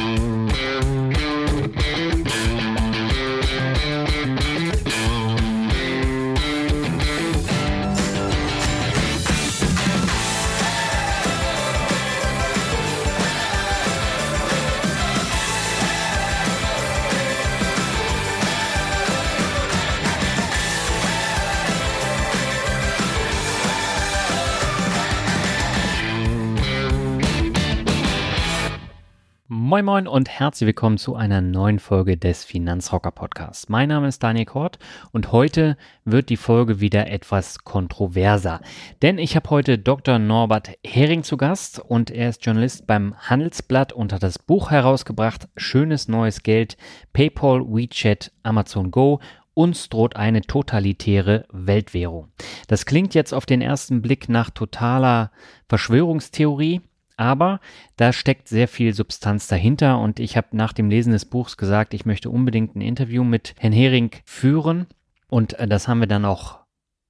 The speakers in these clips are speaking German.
Bye. Moin Moin und herzlich willkommen zu einer neuen Folge des Finanzrocker Podcasts. Mein Name ist Daniel Kort und heute wird die Folge wieder etwas kontroverser. Denn ich habe heute Dr. Norbert Hering zu Gast und er ist Journalist beim Handelsblatt und hat das Buch herausgebracht Schönes neues Geld, PayPal, WeChat, Amazon Go uns droht eine totalitäre Weltwährung. Das klingt jetzt auf den ersten Blick nach totaler Verschwörungstheorie, aber da steckt sehr viel Substanz dahinter und ich habe nach dem Lesen des Buchs gesagt, ich möchte unbedingt ein Interview mit Herrn Hering führen und äh, das haben wir dann auch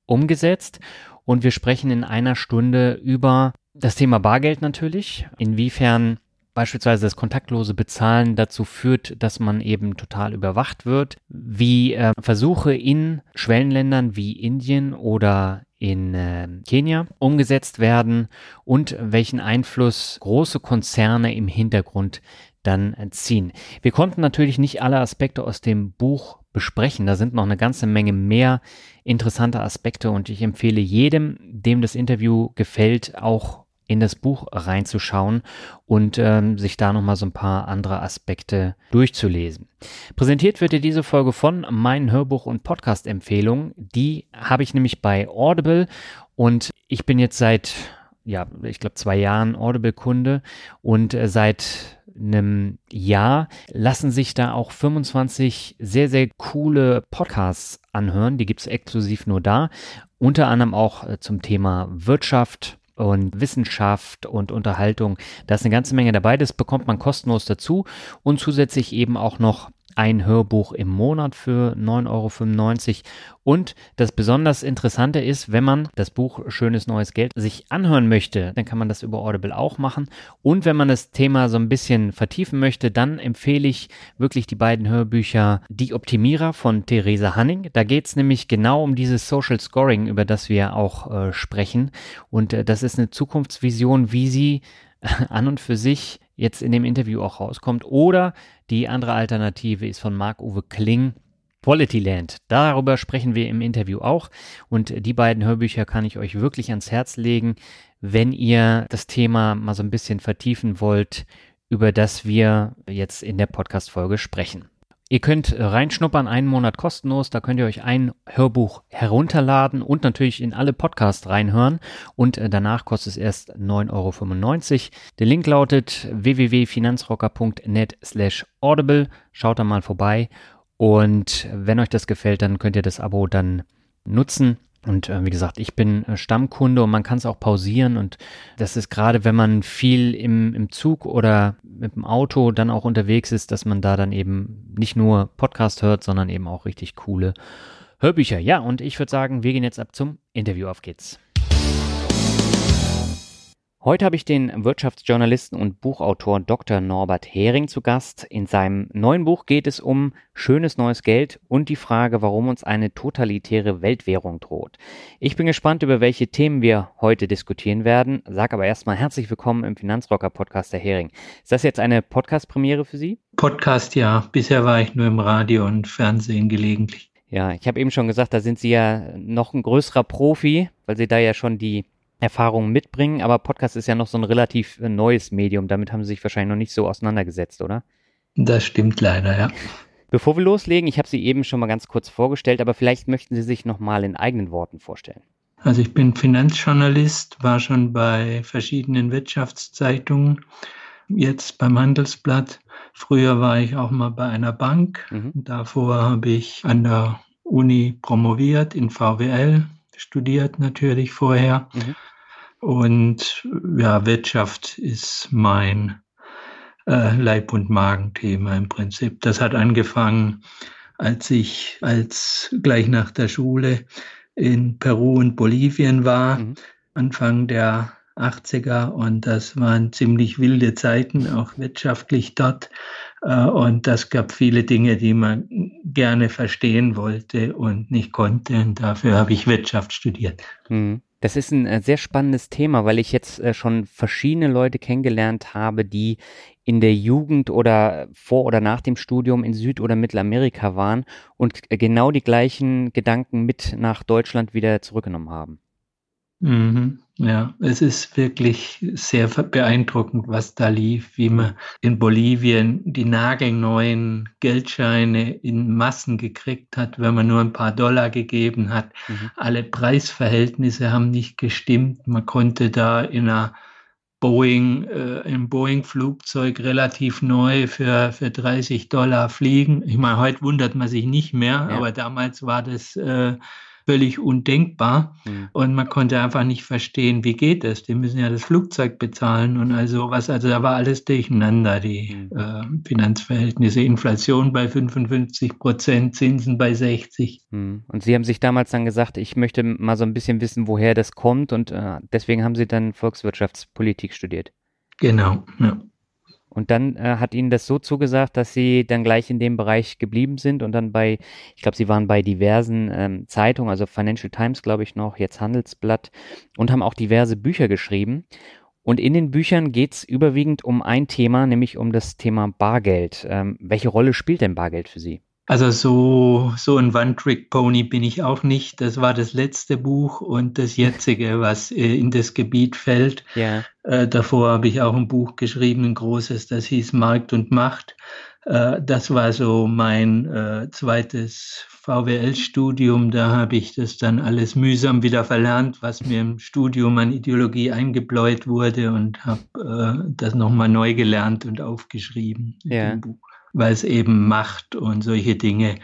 umgesetzt. Und wir sprechen in einer Stunde über das Thema Bargeld natürlich, inwiefern beispielsweise das kontaktlose Bezahlen dazu führt, dass man eben total überwacht wird, wie äh, Versuche in Schwellenländern wie Indien oder in äh, Kenia umgesetzt werden und welchen Einfluss große Konzerne im Hintergrund dann äh, ziehen. Wir konnten natürlich nicht alle Aspekte aus dem Buch besprechen. Da sind noch eine ganze Menge mehr interessante Aspekte und ich empfehle jedem, dem das Interview gefällt, auch in das Buch reinzuschauen und ähm, sich da nochmal so ein paar andere Aspekte durchzulesen. Präsentiert wird dir diese Folge von meinen Hörbuch- und Podcast-Empfehlungen. Die habe ich nämlich bei Audible und ich bin jetzt seit, ja, ich glaube zwei Jahren Audible-Kunde und äh, seit einem Jahr lassen sich da auch 25 sehr, sehr coole Podcasts anhören. Die gibt es exklusiv nur da. Unter anderem auch äh, zum Thema Wirtschaft, und Wissenschaft und Unterhaltung. Da ist eine ganze Menge dabei. Das bekommt man kostenlos dazu und zusätzlich eben auch noch ein Hörbuch im Monat für 9,95 Euro. Und das besonders Interessante ist, wenn man das Buch Schönes neues Geld sich anhören möchte, dann kann man das über Audible auch machen. Und wenn man das Thema so ein bisschen vertiefen möchte, dann empfehle ich wirklich die beiden Hörbücher Die Optimierer von Theresa Hanning. Da geht es nämlich genau um dieses Social Scoring, über das wir auch äh, sprechen. Und äh, das ist eine Zukunftsvision, wie sie an und für sich jetzt in dem Interview auch rauskommt. Oder die andere Alternative ist von Marc-Uwe Kling. Quality Land. Darüber sprechen wir im Interview auch. Und die beiden Hörbücher kann ich euch wirklich ans Herz legen, wenn ihr das Thema mal so ein bisschen vertiefen wollt, über das wir jetzt in der Podcast-Folge sprechen. Ihr könnt reinschnuppern, einen Monat kostenlos. Da könnt ihr euch ein Hörbuch herunterladen und natürlich in alle Podcasts reinhören. Und äh, danach kostet es erst 9,95 Euro. Der Link lautet www.finanzrocker.net slash audible. Schaut da mal vorbei. Und wenn euch das gefällt, dann könnt ihr das Abo dann nutzen. Und äh, wie gesagt, ich bin äh, Stammkunde und man kann es auch pausieren. Und das ist gerade, wenn man viel im, im Zug oder mit dem Auto dann auch unterwegs ist, dass man da dann eben nicht nur Podcast hört, sondern eben auch richtig coole Hörbücher. Ja, und ich würde sagen, wir gehen jetzt ab zum Interview. Auf geht's. Heute habe ich den Wirtschaftsjournalisten und Buchautor Dr. Norbert Hering zu Gast. In seinem neuen Buch geht es um schönes neues Geld und die Frage, warum uns eine totalitäre Weltwährung droht. Ich bin gespannt, über welche Themen wir heute diskutieren werden. Sag aber erstmal herzlich willkommen im Finanzrocker Podcast Herr Hering. Ist das jetzt eine Podcast-Premiere für Sie? Podcast ja. Bisher war ich nur im Radio und Fernsehen gelegentlich. Ja, ich habe eben schon gesagt, da sind Sie ja noch ein größerer Profi, weil Sie da ja schon die Erfahrungen mitbringen, aber Podcast ist ja noch so ein relativ äh, neues Medium. Damit haben Sie sich wahrscheinlich noch nicht so auseinandergesetzt, oder? Das stimmt leider, ja. Bevor wir loslegen, ich habe Sie eben schon mal ganz kurz vorgestellt, aber vielleicht möchten Sie sich noch mal in eigenen Worten vorstellen. Also ich bin Finanzjournalist, war schon bei verschiedenen Wirtschaftszeitungen, jetzt beim Handelsblatt. Früher war ich auch mal bei einer Bank. Mhm. Davor habe ich an der Uni promoviert, in VWL, studiert natürlich vorher. Mhm. Und ja, Wirtschaft ist mein äh, Leib- und Magenthema im Prinzip. Das hat angefangen, als ich als gleich nach der Schule in Peru und Bolivien war, mhm. Anfang der 80er. Und das waren ziemlich wilde Zeiten, auch wirtschaftlich dort. Äh, und das gab viele Dinge, die man gerne verstehen wollte und nicht konnte. Und dafür habe ich Wirtschaft studiert. Mhm. Das ist ein äh, sehr spannendes Thema, weil ich jetzt äh, schon verschiedene Leute kennengelernt habe, die in der Jugend oder vor oder nach dem Studium in Süd- oder Mittelamerika waren und genau die gleichen Gedanken mit nach Deutschland wieder zurückgenommen haben. Mhm. Ja, es ist wirklich sehr beeindruckend, was da lief, wie man in Bolivien die nagelneuen Geldscheine in Massen gekriegt hat, wenn man nur ein paar Dollar gegeben hat. Mhm. Alle Preisverhältnisse haben nicht gestimmt. Man konnte da in einer Boeing, äh, im Boeing-Flugzeug relativ neu für, für 30 Dollar fliegen. Ich meine, heute wundert man sich nicht mehr, ja. aber damals war das äh, völlig undenkbar. Mhm. Und man konnte einfach nicht verstehen, wie geht das? Die müssen ja das Flugzeug bezahlen und also was. Also da war alles durcheinander, die mhm. äh, Finanzverhältnisse. Inflation bei 55 Prozent, Zinsen bei 60. Mhm. Und Sie haben sich damals dann gesagt, ich möchte mal so ein bisschen wissen, woher das kommt. Und äh, deswegen haben Sie dann Volkswirtschaftspolitik studiert. Genau, ja. Und dann äh, hat ihnen das so zugesagt, dass sie dann gleich in dem Bereich geblieben sind und dann bei, ich glaube, sie waren bei diversen ähm, Zeitungen, also Financial Times, glaube ich noch, jetzt Handelsblatt und haben auch diverse Bücher geschrieben. Und in den Büchern geht es überwiegend um ein Thema, nämlich um das Thema Bargeld. Ähm, welche Rolle spielt denn Bargeld für Sie? Also so, so ein One-Trick-Pony bin ich auch nicht. Das war das letzte Buch und das jetzige, was äh, in das Gebiet fällt. Ja. Äh, davor habe ich auch ein Buch geschrieben, ein großes, das hieß Markt und Macht. Äh, das war so mein äh, zweites VWL-Studium. Da habe ich das dann alles mühsam wieder verlernt, was mir im Studium an Ideologie eingebläut wurde und habe äh, das nochmal neu gelernt und aufgeschrieben ja. im Buch weil es eben Macht und solche Dinge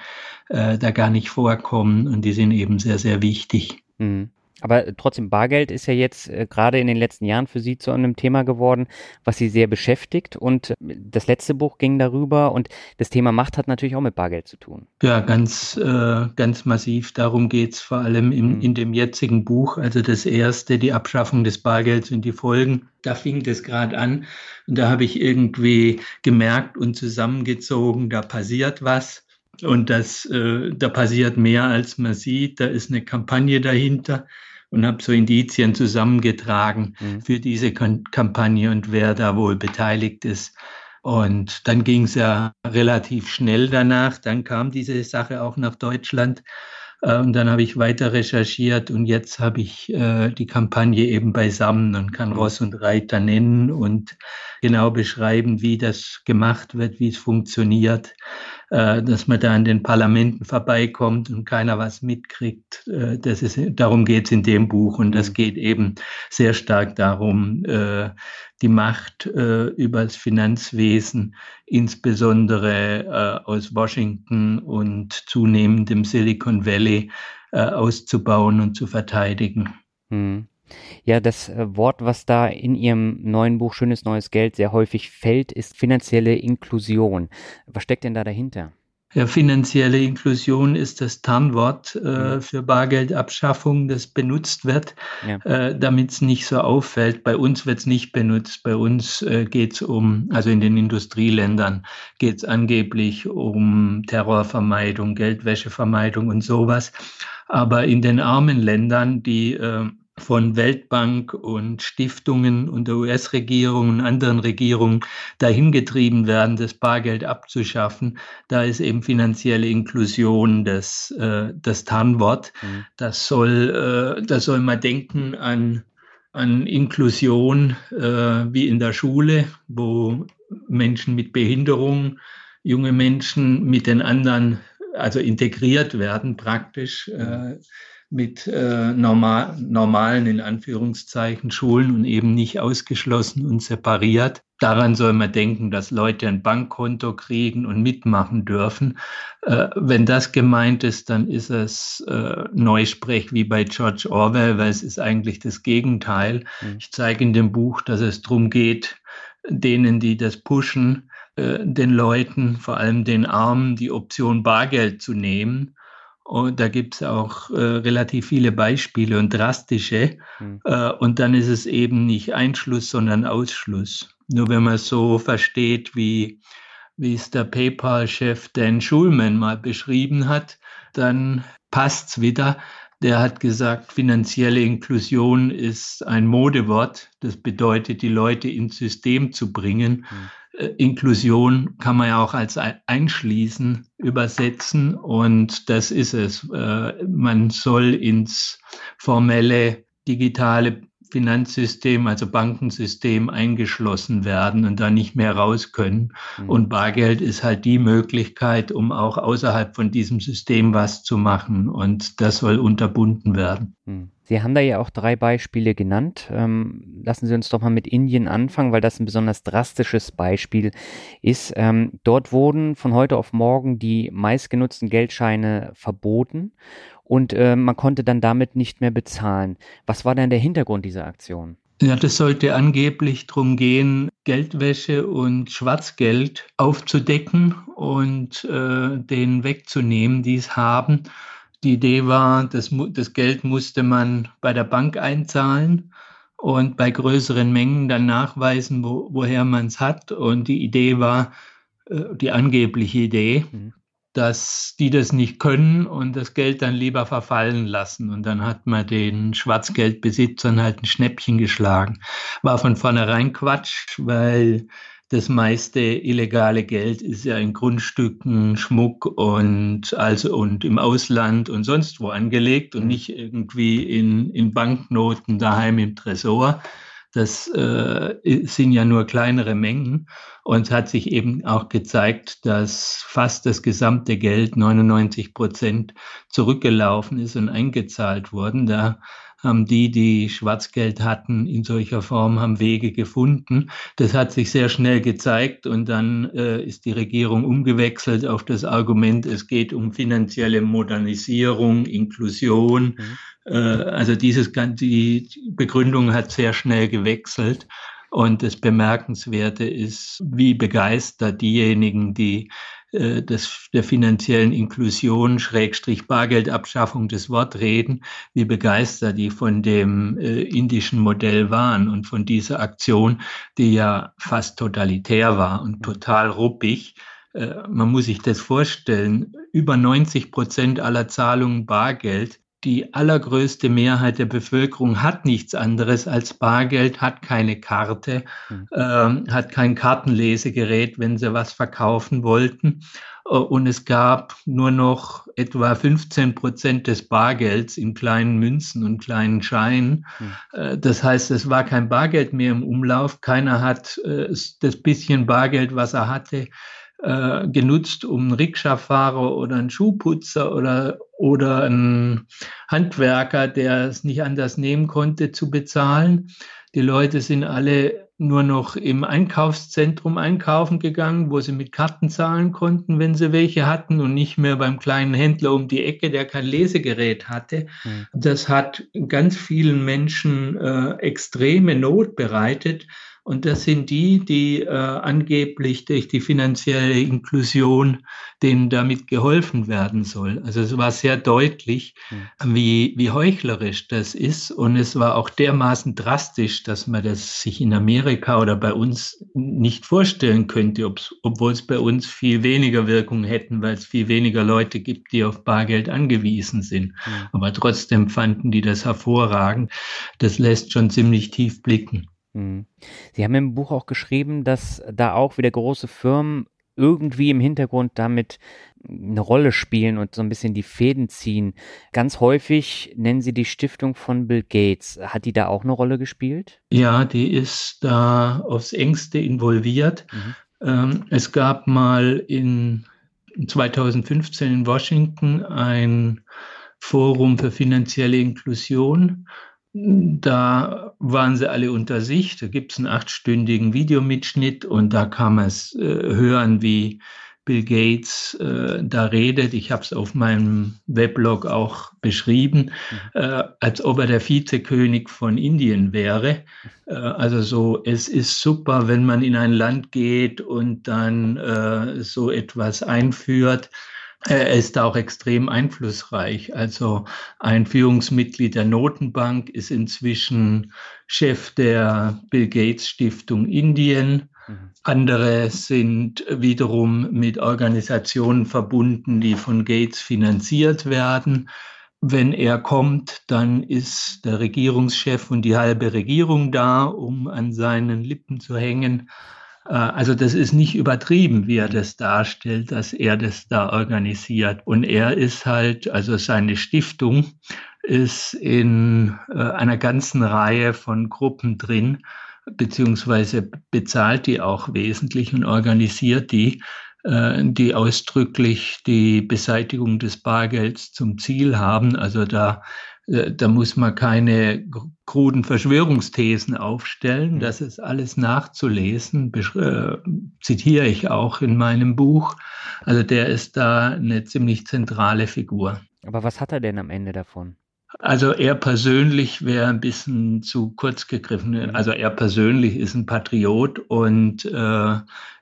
äh, da gar nicht vorkommen und die sind eben sehr, sehr wichtig. Mhm. Aber trotzdem, Bargeld ist ja jetzt äh, gerade in den letzten Jahren für Sie zu einem Thema geworden, was Sie sehr beschäftigt. Und äh, das letzte Buch ging darüber und das Thema Macht hat natürlich auch mit Bargeld zu tun. Ja, ganz, äh, ganz massiv. Darum geht es vor allem in, mhm. in dem jetzigen Buch. Also das erste, die Abschaffung des Bargelds und die Folgen. Da fing das gerade an. Und da habe ich irgendwie gemerkt und zusammengezogen, da passiert was. Und das, äh, da passiert mehr, als man sieht. Da ist eine Kampagne dahinter und habe so Indizien zusammengetragen mhm. für diese Kampagne und wer da wohl beteiligt ist. Und dann ging es ja relativ schnell danach. Dann kam diese Sache auch nach Deutschland. Äh, und dann habe ich weiter recherchiert und jetzt habe ich äh, die Kampagne eben beisammen und kann mhm. Ross und Reiter nennen und genau beschreiben, wie das gemacht wird, wie es funktioniert. Äh, dass man da an den Parlamenten vorbeikommt und keiner was mitkriegt. Äh, das ist, darum geht es in dem Buch und das mhm. geht eben sehr stark darum, äh, die Macht über das Finanzwesen, insbesondere aus Washington und zunehmend im Silicon Valley, auszubauen und zu verteidigen. Hm. Ja, das äh, Wort, was da in Ihrem neuen Buch Schönes neues Geld sehr häufig fällt, ist finanzielle Inklusion. Was steckt denn da dahinter? Ja, finanzielle Inklusion ist das Tarnwort äh, mhm. für Bargeldabschaffung, das benutzt wird, ja. äh, damit es nicht so auffällt. Bei uns wird es nicht benutzt. Bei uns äh, geht es um, also in den Industrieländern geht es angeblich um Terrorvermeidung, Geldwäschevermeidung und sowas. Aber in den armen Ländern, die äh, von Weltbank und Stiftungen und der US-Regierung und anderen Regierungen dahin getrieben werden, das Bargeld abzuschaffen. Da ist eben finanzielle Inklusion das, äh, das Tarnwort. Mhm. Das soll, äh, da soll man denken an, an Inklusion äh, wie in der Schule, wo Menschen mit Behinderung, junge Menschen mit den anderen, also integriert werden praktisch. Äh, mit äh, normal, normalen, in Anführungszeichen, Schulen und eben nicht ausgeschlossen und separiert. Daran soll man denken, dass Leute ein Bankkonto kriegen und mitmachen dürfen. Äh, wenn das gemeint ist, dann ist es äh, Neusprech wie bei George Orwell, weil es ist eigentlich das Gegenteil. Mhm. Ich zeige in dem Buch, dass es darum geht, denen, die das pushen, äh, den Leuten, vor allem den Armen, die Option Bargeld zu nehmen und da gibt es auch äh, relativ viele Beispiele und drastische. Mhm. Äh, und dann ist es eben nicht Einschluss, sondern Ausschluss. Nur wenn man es so versteht, wie, wie es der PayPal-Chef Dan Schulman mal beschrieben hat, dann passt es wieder. Der hat gesagt, finanzielle Inklusion ist ein Modewort. Das bedeutet, die Leute ins System zu bringen. Mhm. Äh, Inklusion kann man ja auch als Einschließen übersetzen und das ist es. Äh, man soll ins formelle digitale Finanzsystem, also Bankensystem eingeschlossen werden und da nicht mehr raus können. Mhm. Und Bargeld ist halt die Möglichkeit, um auch außerhalb von diesem System was zu machen. Und das soll unterbunden werden. Mhm. Sie haben da ja auch drei Beispiele genannt. Ähm, lassen Sie uns doch mal mit Indien anfangen, weil das ein besonders drastisches Beispiel ist. Ähm, dort wurden von heute auf morgen die meistgenutzten Geldscheine verboten und äh, man konnte dann damit nicht mehr bezahlen. Was war denn der Hintergrund dieser Aktion? Ja, das sollte angeblich darum gehen, Geldwäsche und Schwarzgeld aufzudecken und äh, denen wegzunehmen, die es haben. Die Idee war, das, das Geld musste man bei der Bank einzahlen und bei größeren Mengen dann nachweisen, wo, woher man es hat. Und die Idee war, äh, die angebliche Idee, mhm dass die das nicht können und das Geld dann lieber verfallen lassen. Und dann hat man den Schwarzgeldbesitzern halt ein Schnäppchen geschlagen. War von vornherein Quatsch, weil das meiste illegale Geld ist ja in Grundstücken, Schmuck und also und im Ausland und sonst wo angelegt und mhm. nicht irgendwie in, in Banknoten daheim im Tresor. Das äh, sind ja nur kleinere Mengen. Und es hat sich eben auch gezeigt, dass fast das gesamte Geld, 99 Prozent, zurückgelaufen ist und eingezahlt worden. Da haben die, die Schwarzgeld hatten, in solcher Form, haben Wege gefunden. Das hat sich sehr schnell gezeigt und dann äh, ist die Regierung umgewechselt auf das Argument, es geht um finanzielle Modernisierung, Inklusion. Mhm. Äh, also dieses, die Begründung hat sehr schnell gewechselt. Und das Bemerkenswerte ist, wie begeistert diejenigen, die äh, des, der finanziellen Inklusion, Schrägstrich Bargeldabschaffung des Wort reden, wie begeistert die von dem äh, indischen Modell waren und von dieser Aktion, die ja fast totalitär war und total ruppig. Äh, man muss sich das vorstellen, über 90 Prozent aller Zahlungen Bargeld die allergrößte Mehrheit der Bevölkerung hat nichts anderes als Bargeld, hat keine Karte, mhm. äh, hat kein Kartenlesegerät, wenn sie was verkaufen wollten. Äh, und es gab nur noch etwa 15 Prozent des Bargelds in kleinen Münzen und kleinen Scheinen. Mhm. Das heißt, es war kein Bargeld mehr im Umlauf. Keiner hat äh, das bisschen Bargeld, was er hatte, äh, genutzt, um einen Rikscha-Fahrer oder einen Schuhputzer oder, oder einen Handwerker, der es nicht anders nehmen konnte, zu bezahlen. Die Leute sind alle nur noch im Einkaufszentrum einkaufen gegangen, wo sie mit Karten zahlen konnten, wenn sie welche hatten und nicht mehr beim kleinen Händler um die Ecke, der kein Lesegerät hatte. Mhm. Das hat ganz vielen Menschen äh, extreme Not bereitet, und das sind die, die äh, angeblich durch die finanzielle Inklusion denen damit geholfen werden soll. Also es war sehr deutlich, mhm. wie, wie heuchlerisch das ist. Und es war auch dermaßen drastisch, dass man das sich in Amerika oder bei uns nicht vorstellen könnte, obwohl es bei uns viel weniger Wirkung hätten, weil es viel weniger Leute gibt, die auf Bargeld angewiesen sind. Mhm. Aber trotzdem fanden die das hervorragend. Das lässt schon ziemlich tief blicken. Mhm. Sie haben im Buch auch geschrieben, dass da auch wieder große Firmen irgendwie im Hintergrund damit eine Rolle spielen und so ein bisschen die Fäden ziehen. Ganz häufig nennen Sie die Stiftung von Bill Gates. Hat die da auch eine Rolle gespielt? Ja, die ist da aufs engste involviert. Mhm. Ähm, es gab mal in 2015 in Washington ein Forum für finanzielle Inklusion. Da waren sie alle unter sich. Da gibt es einen achtstündigen Videomitschnitt und da kann man es äh, hören, wie Bill Gates äh, da redet. Ich habe es auf meinem Weblog auch beschrieben, mhm. äh, als ob er der Vizekönig von Indien wäre. Äh, also so, es ist super, wenn man in ein Land geht und dann äh, so etwas einführt. Er ist auch extrem einflussreich. Also ein Führungsmitglied der Notenbank ist inzwischen Chef der Bill Gates Stiftung Indien. Mhm. Andere sind wiederum mit Organisationen verbunden, die von Gates finanziert werden. Wenn er kommt, dann ist der Regierungschef und die halbe Regierung da, um an seinen Lippen zu hängen. Äh, also das ist nicht übertrieben, wie er das darstellt, dass er das da organisiert. Und er ist halt, also seine Stiftung ist in äh, einer ganzen Reihe von Gruppen drin, beziehungsweise bezahlt die auch wesentlich und organisiert die, äh, die ausdrücklich die Beseitigung des Bargelds zum Ziel haben. Also da, da muss man keine kruden Verschwörungsthesen aufstellen. Mhm. Das ist alles nachzulesen, äh, zitiere ich auch in meinem Buch. Also der ist da eine ziemlich zentrale Figur. Aber was hat er denn am Ende davon? Also er persönlich wäre ein bisschen zu kurz gegriffen. Mhm. Also er persönlich ist ein Patriot und äh,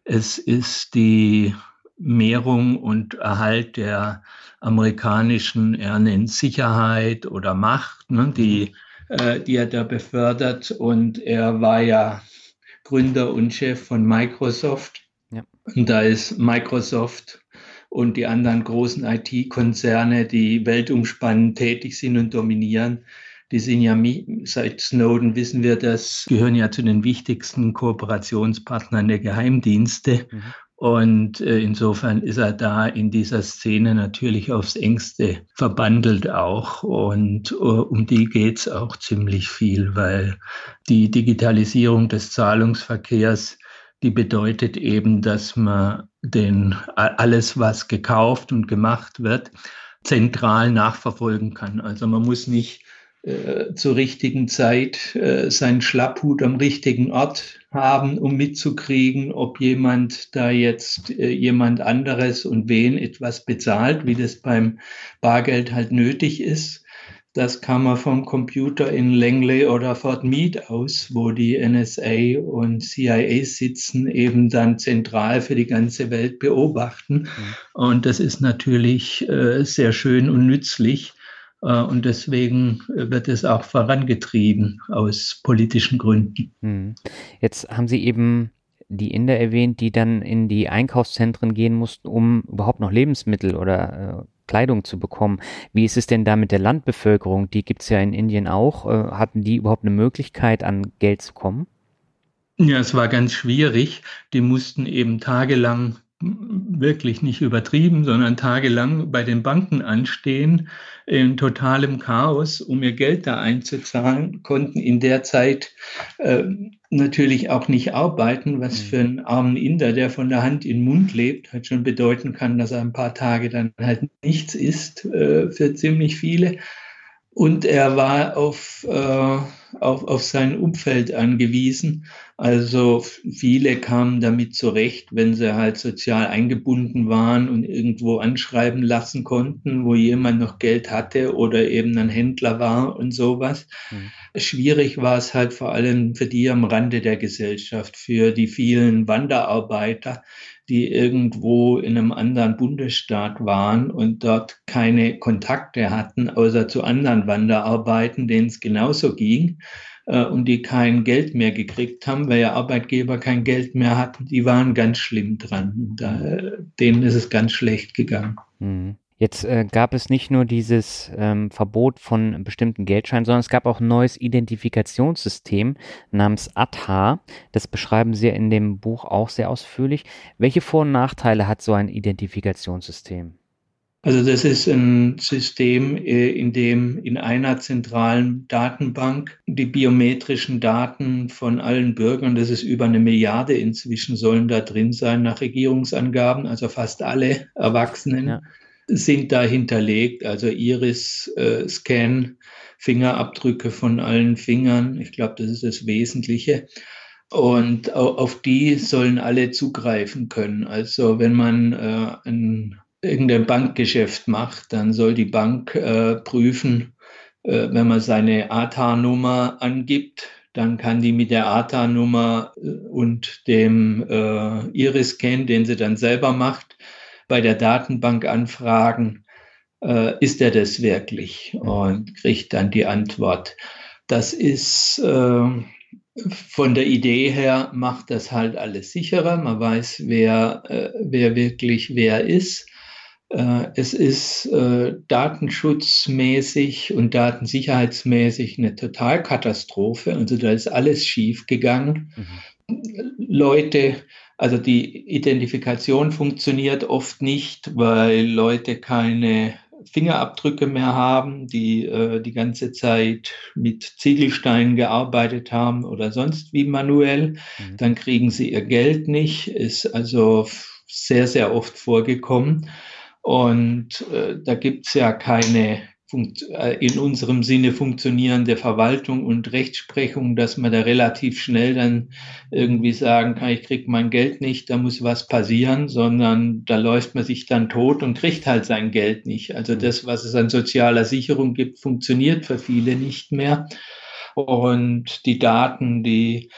es ist die Mehrung und Erhalt der amerikanischen, er nennt Sicherheit oder Macht, ne, die, äh, die er da befördert. Und er war ja Gründer und Chef von Microsoft. Ja. Und da ist Microsoft und die anderen großen IT-Konzerne, die weltumspannend tätig sind und dominieren, die sind ja seit Snowden wissen wir das, gehören ja zu den wichtigsten Kooperationspartnern der Geheimdienste. Mhm. Und äh, insofern ist er da in dieser Szene natürlich aufs engste verbandelt auch. Und uh, um die geht's auch ziemlich viel, weil die Digitalisierung des Zahlungsverkehrs die bedeutet eben, dass man den, alles, was gekauft und gemacht wird, zentral nachverfolgen kann. Also man muss nicht äh, zur richtigen Zeit äh, seinen Schlapphut am richtigen Ort haben, um mitzukriegen, ob jemand da jetzt äh, jemand anderes und wen etwas bezahlt, wie das beim Bargeld halt nötig ist, das kann man vom Computer in Langley oder Fort Meade aus, wo die NSA und CIA sitzen, eben dann zentral für die ganze Welt beobachten. Mhm. Und das ist natürlich äh, sehr schön und nützlich. Äh, und deswegen wird es auch vorangetrieben aus politischen Gründen. Mhm. Jetzt haben Sie eben die Inder erwähnt, die dann in die Einkaufszentren gehen mussten, um überhaupt noch Lebensmittel oder äh, Kleidung zu bekommen. Wie ist es denn da mit der Landbevölkerung? Die gibt es ja in Indien auch. Äh, hatten die überhaupt eine Möglichkeit, an Geld zu kommen? Ja, es war ganz schwierig. Die mussten eben tagelang wirklich nicht übertrieben, sondern tagelang bei den Banken anstehen, in totalem Chaos, um ihr Geld da einzuzahlen, konnten in der Zeit äh, natürlich auch nicht arbeiten, was mhm. für einen armen Inder, der von der Hand in den Mund lebt, halt schon bedeuten kann, dass er ein paar Tage dann halt nichts isst äh, für ziemlich viele. Und er war auf, äh, auf, auf sein Umfeld angewiesen. Also viele kamen damit zurecht, wenn sie halt sozial eingebunden waren und irgendwo anschreiben lassen konnten, wo jemand noch Geld hatte oder eben ein Händler war und sowas. Mhm. Schwierig war es halt vor allem für die am Rande der Gesellschaft, für die vielen Wanderarbeiter, die irgendwo in einem anderen Bundesstaat waren und dort keine Kontakte hatten, außer zu anderen Wanderarbeiten, denen es genauso ging äh, und die kein Geld mehr gekriegt haben, weil ja Arbeitgeber kein Geld mehr hatten, die waren ganz schlimm dran. Da, denen ist es ganz schlecht gegangen. Mhm. Jetzt äh, gab es nicht nur dieses ähm, Verbot von bestimmten Geldscheinen, sondern es gab auch ein neues Identifikationssystem namens ATHA. Das beschreiben Sie in dem Buch auch sehr ausführlich. Welche Vor- und Nachteile hat so ein Identifikationssystem? Also das ist ein System, äh, in dem in einer zentralen Datenbank die biometrischen Daten von allen Bürgern, das ist über eine Milliarde inzwischen, sollen da drin sein nach Regierungsangaben, also fast alle Erwachsenen. Ja sind da hinterlegt, also Iris-Scan, äh, Fingerabdrücke von allen Fingern. Ich glaube, das ist das Wesentliche. Und auf die sollen alle zugreifen können. Also wenn man äh, ein, irgendein Bankgeschäft macht, dann soll die Bank äh, prüfen, äh, wenn man seine ATA-Nummer angibt, dann kann die mit der ATA-Nummer äh, und dem äh, Iris-Scan, den sie dann selber macht, bei der Datenbank anfragen, äh, ist er das wirklich? Und kriegt dann die Antwort. Das ist äh, von der Idee her macht das halt alles sicherer. Man weiß, wer, äh, wer wirklich wer ist. Äh, es ist äh, datenschutzmäßig und datensicherheitsmäßig eine Totalkatastrophe. Also da ist alles schief gegangen. Mhm. Leute, also die Identifikation funktioniert oft nicht, weil Leute keine Fingerabdrücke mehr haben, die äh, die ganze Zeit mit Ziegelsteinen gearbeitet haben oder sonst wie manuell. Mhm. Dann kriegen sie ihr Geld nicht. Ist also sehr, sehr oft vorgekommen. Und äh, da gibt es ja keine in unserem Sinne funktionierende Verwaltung und Rechtsprechung, dass man da relativ schnell dann irgendwie sagen kann, ich kriege mein Geld nicht, da muss was passieren, sondern da läuft man sich dann tot und kriegt halt sein Geld nicht. Also das, was es an sozialer Sicherung gibt, funktioniert für viele nicht mehr. Und die Daten, die,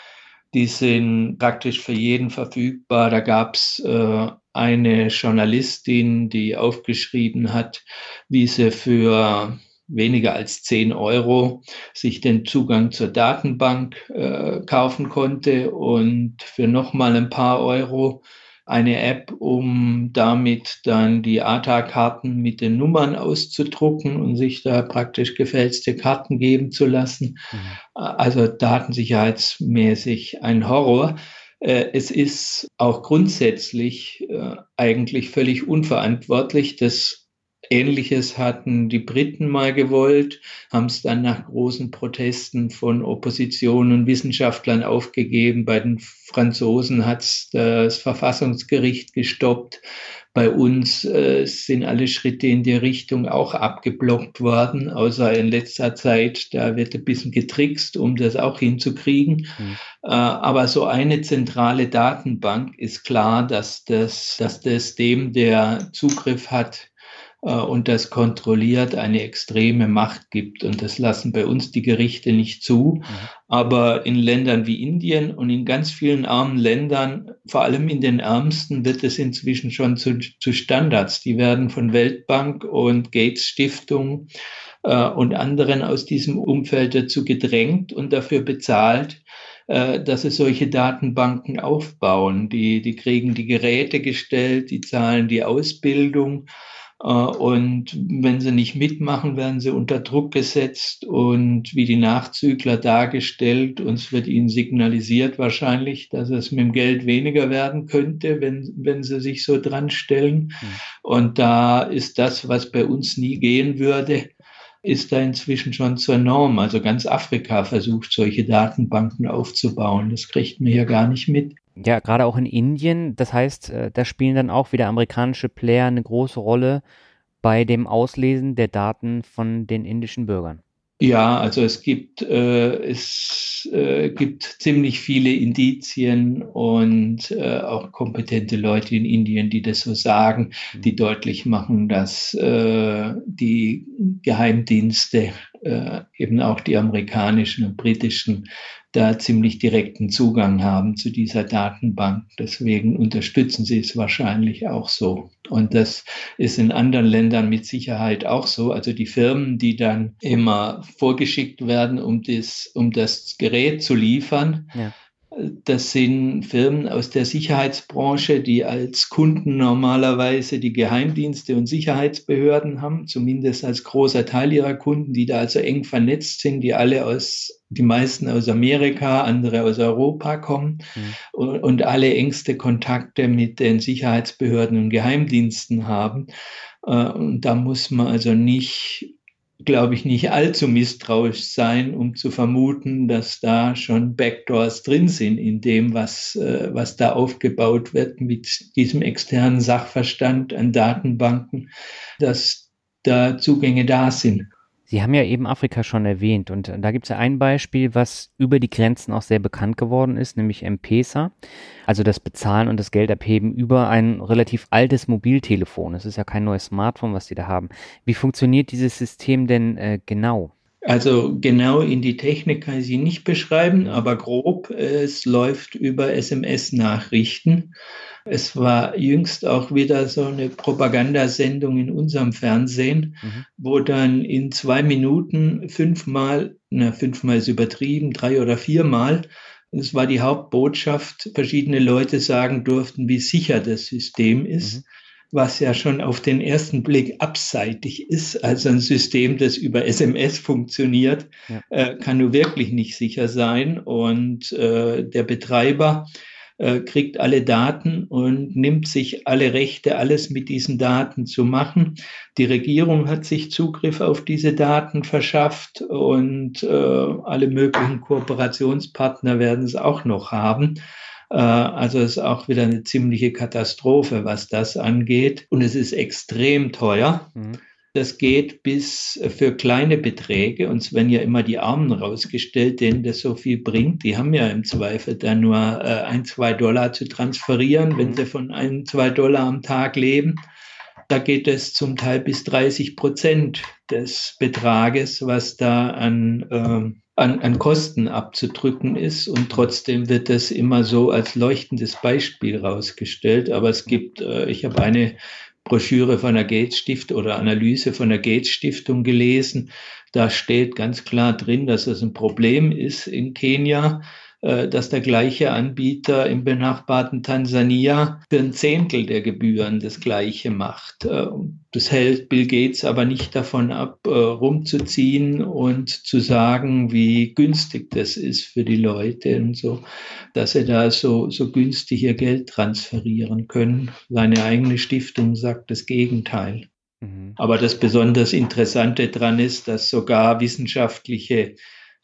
die sind praktisch für jeden verfügbar. Da gab es äh, eine Journalistin, die aufgeschrieben hat, wie sie für weniger als 10 Euro sich den Zugang zur Datenbank äh, kaufen konnte und für nochmal ein paar Euro eine App, um damit dann die ATA-Karten mit den Nummern auszudrucken und sich da praktisch gefälschte Karten geben zu lassen. Mhm. Also datensicherheitsmäßig ein Horror. Äh, es ist auch grundsätzlich äh, eigentlich völlig unverantwortlich. Das Ähnliches hatten die Briten mal gewollt, haben es dann nach großen Protesten von Opposition und Wissenschaftlern aufgegeben. Bei den Franzosen hat es das Verfassungsgericht gestoppt. Bei uns äh, sind alle Schritte in die Richtung auch abgeblockt worden, außer in letzter Zeit, da wird ein bisschen getrickst, um das auch hinzukriegen. Mhm. Äh, aber so eine zentrale Datenbank ist klar, dass das, dass das dem, der Zugriff hat, und das kontrolliert, eine extreme Macht gibt. Und das lassen bei uns die Gerichte nicht zu. Mhm. Aber in Ländern wie Indien und in ganz vielen armen Ländern, vor allem in den ärmsten, wird es inzwischen schon zu, zu Standards. Die werden von Weltbank und Gates Stiftung äh, und anderen aus diesem Umfeld dazu gedrängt und dafür bezahlt, äh, dass sie solche Datenbanken aufbauen. Die, die kriegen die Geräte gestellt, die zahlen die Ausbildung äh, und wenn sie nicht mitmachen, werden sie unter Druck gesetzt und wie die Nachzügler dargestellt. Uns wird ihnen signalisiert wahrscheinlich, dass es mit dem Geld weniger werden könnte, wenn, wenn sie sich so dran stellen. Mhm. Und da ist das, was bei uns nie gehen würde, ist da inzwischen schon zur Norm. Also ganz Afrika versucht, solche Datenbanken aufzubauen. Das kriegt man hier gar nicht mit. Ja, gerade auch in Indien. Das heißt, äh, da spielen dann auch wieder amerikanische Player eine große Rolle bei dem Auslesen der Daten von den indischen Bürgern. Ja, also es gibt, äh, es äh, gibt ziemlich viele Indizien und äh, auch kompetente Leute in Indien, die das so sagen, mhm. die deutlich machen, dass äh, die Geheimdienste, äh, eben auch die amerikanischen und britischen, da ziemlich direkten Zugang haben zu dieser Datenbank. Deswegen unterstützen sie es wahrscheinlich auch so. Und das ist in anderen Ländern mit Sicherheit auch so. Also die Firmen, die dann immer vorgeschickt werden, um das, um das Gerät zu liefern, ja das sind Firmen aus der Sicherheitsbranche, die als Kunden normalerweise die Geheimdienste und Sicherheitsbehörden haben, zumindest als großer Teil ihrer Kunden, die da also eng vernetzt sind, die alle aus, die meisten aus Amerika, andere aus Europa kommen mhm. und, und alle engste Kontakte mit den Sicherheitsbehörden und Geheimdiensten haben. Äh, und da muss man also nicht glaube ich, nicht allzu misstrauisch sein, um zu vermuten, dass da schon Backdoors drin sind in dem, was, äh, was da aufgebaut wird mit diesem externen Sachverstand an Datenbanken, dass da Zugänge da sind. Sie haben ja eben Afrika schon erwähnt und da gibt es ja ein Beispiel, was über die Grenzen auch sehr bekannt geworden ist, nämlich M-Pesa, also das Bezahlen und das Geld abheben über ein relativ altes Mobiltelefon. Es ist ja kein neues Smartphone, was Sie da haben. Wie funktioniert dieses System denn äh, genau? Also genau in die Technik kann ich sie nicht beschreiben, aber grob, es läuft über SMS-Nachrichten. Es war jüngst auch wieder so eine Propagandasendung in unserem Fernsehen, mhm. wo dann in zwei Minuten fünfmal, na, fünfmal ist übertrieben, drei oder viermal, das war die Hauptbotschaft, verschiedene Leute sagen durften, wie sicher das System ist. Mhm was ja schon auf den ersten Blick abseitig ist. Also ein System, das über SMS funktioniert, ja. äh, kann nur wirklich nicht sicher sein. Und äh, der Betreiber äh, kriegt alle Daten und nimmt sich alle Rechte, alles mit diesen Daten zu machen. Die Regierung hat sich Zugriff auf diese Daten verschafft und äh, alle möglichen Kooperationspartner werden es auch noch haben. Äh, also es ist auch wieder eine ziemliche Katastrophe, was das angeht. Und es ist extrem teuer. Mhm. Das geht bis für kleine Beträge. Uns werden ja immer die Armen rausgestellt, denen das so viel bringt. Die haben ja im Zweifel dann nur äh, ein, zwei Dollar zu transferieren, wenn mhm. sie von ein, zwei Dollar am Tag leben. Da geht es zum Teil bis 30 Prozent des Betrages, was da an, äh, an, an Kosten abzudrücken ist. Und trotzdem wird das immer so als leuchtendes Beispiel rausgestellt. Aber es gibt, äh, ich habe eine Broschüre von der Gates Stiftung oder Analyse von der Gates Stiftung gelesen. Da steht ganz klar drin, dass es ein Problem ist in Kenia, dass der gleiche Anbieter im benachbarten Tansania für ein Zehntel der Gebühren das gleiche macht. Äh, das hält Bill Gates aber nicht davon ab, äh, rumzuziehen und zu sagen, wie günstig das ist für die Leute und so, dass sie da so, so günstig ihr Geld transferieren können. Seine eigene Stiftung sagt das Gegenteil. Mhm. Aber das besonders Interessante daran ist, dass sogar wissenschaftliche äh,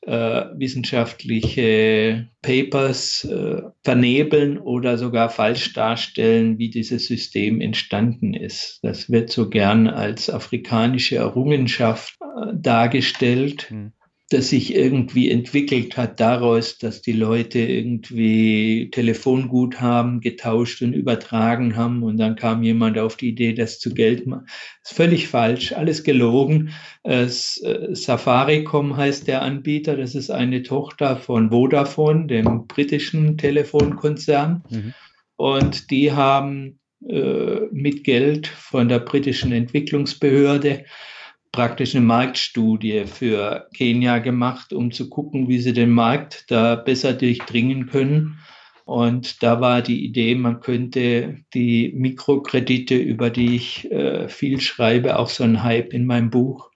wissenschaftliche Papers äh, vernebeln oder sogar falsch darstellen, wie dieses System entstanden ist. Das wird so gern als afrikanische Errungenschaft äh, dargestellt. Mhm das sich irgendwie entwickelt hat daraus, dass die Leute irgendwie Telefonguthaben getauscht und übertragen haben und dann kam jemand auf die Idee, das zu Geld machen. Das ist völlig falsch, alles gelogen. Es, äh, Safaricom heißt der Anbieter, das ist eine Tochter von Vodafone, dem britischen Telefonkonzern. Mhm. Und die haben äh, mit Geld von der britischen Entwicklungsbehörde praktisch eine Marktstudie für Kenia gemacht, um zu gucken, wie sie den Markt da besser durchdringen können. Und da war die Idee, man könnte die Mikrokredite, über die ich äh, viel schreibe, auch so ein Hype in meinem Buch,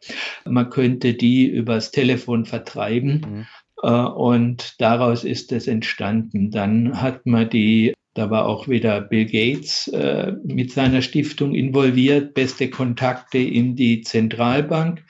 man könnte die übers Telefon vertreiben. Mhm. Äh, und daraus ist es entstanden. Dann hat man die da war auch wieder Bill Gates äh, mit seiner Stiftung involviert, beste Kontakte in die Zentralbank.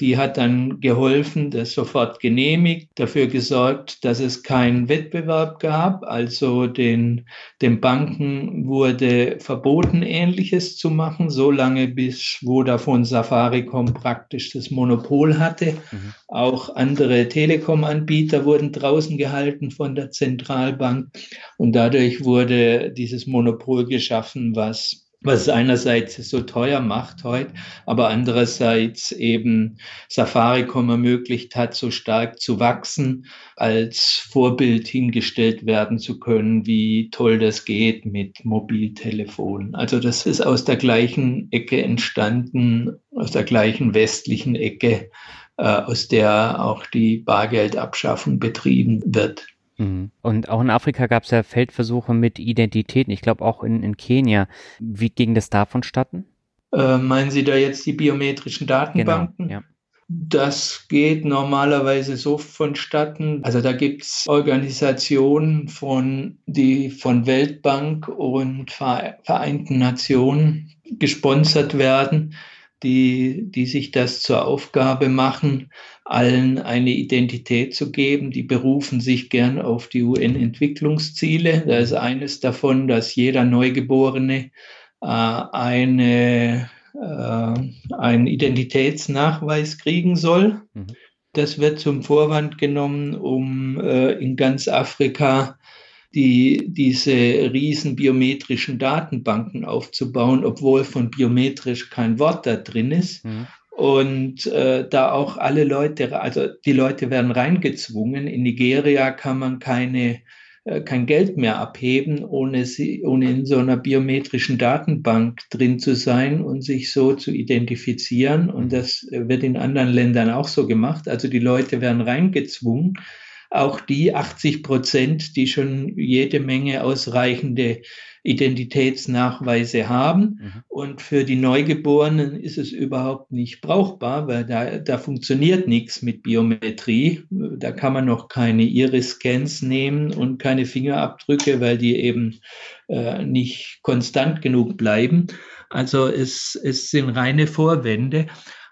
Die hat dann geholfen, das sofort genehmigt, dafür gesorgt, dass es keinen Wettbewerb gab. Also den, den Banken wurde verboten, Ähnliches zu machen, solange bis Vodafone Safaricom praktisch das Monopol hatte. Mhm. Auch andere Telekom-Anbieter wurden draußen gehalten von der Zentralbank. Und dadurch wurde dieses Monopol geschaffen, was was einerseits so teuer macht heute, aber andererseits eben Safaricom ermöglicht hat, so stark zu wachsen, als Vorbild hingestellt werden zu können, wie toll das geht mit Mobiltelefonen. Also das ist aus der gleichen Ecke entstanden, aus der gleichen westlichen Ecke, äh, aus der auch die Bargeldabschaffung betrieben wird. Mhm. Und auch in Afrika gab es ja Feldversuche mit Identitäten. Ich glaube auch in, in Kenia. Wie ging das da vonstatten? Äh, meinen Sie da jetzt die biometrischen Datenbanken? Genau, ja. Das geht normalerweise so vonstatten. Also da gibt es Organisationen von, die von Weltbank und Vereinten Nationen gesponsert werden, die, die sich das zur Aufgabe machen, allen eine Identität zu geben. Die berufen sich gern auf die UN-Entwicklungsziele. Da ist eines davon, dass jeder Neugeborene äh, eine, äh, einen Identitätsnachweis kriegen soll. Mhm. Das wird zum Vorwand genommen, um äh, in ganz Afrika die, diese riesen biometrischen Datenbanken aufzubauen, obwohl von biometrisch kein Wort da drin ist. Mhm. Und äh, da auch alle Leute, also die Leute werden reingezwungen. In Nigeria kann man keine, äh, kein Geld mehr abheben, ohne, sie, ohne in so einer biometrischen Datenbank drin zu sein und sich so zu identifizieren. Und mhm. das wird in anderen Ländern auch so gemacht. Also die Leute werden reingezwungen auch die 80 Prozent, die schon jede Menge ausreichende Identitätsnachweise haben. Mhm. Und für die Neugeborenen ist es überhaupt nicht brauchbar, weil da, da funktioniert nichts mit Biometrie. Da kann man noch keine Iris-Scans nehmen und keine Fingerabdrücke, weil die eben äh, nicht konstant genug bleiben. Also es, es sind reine Vorwände.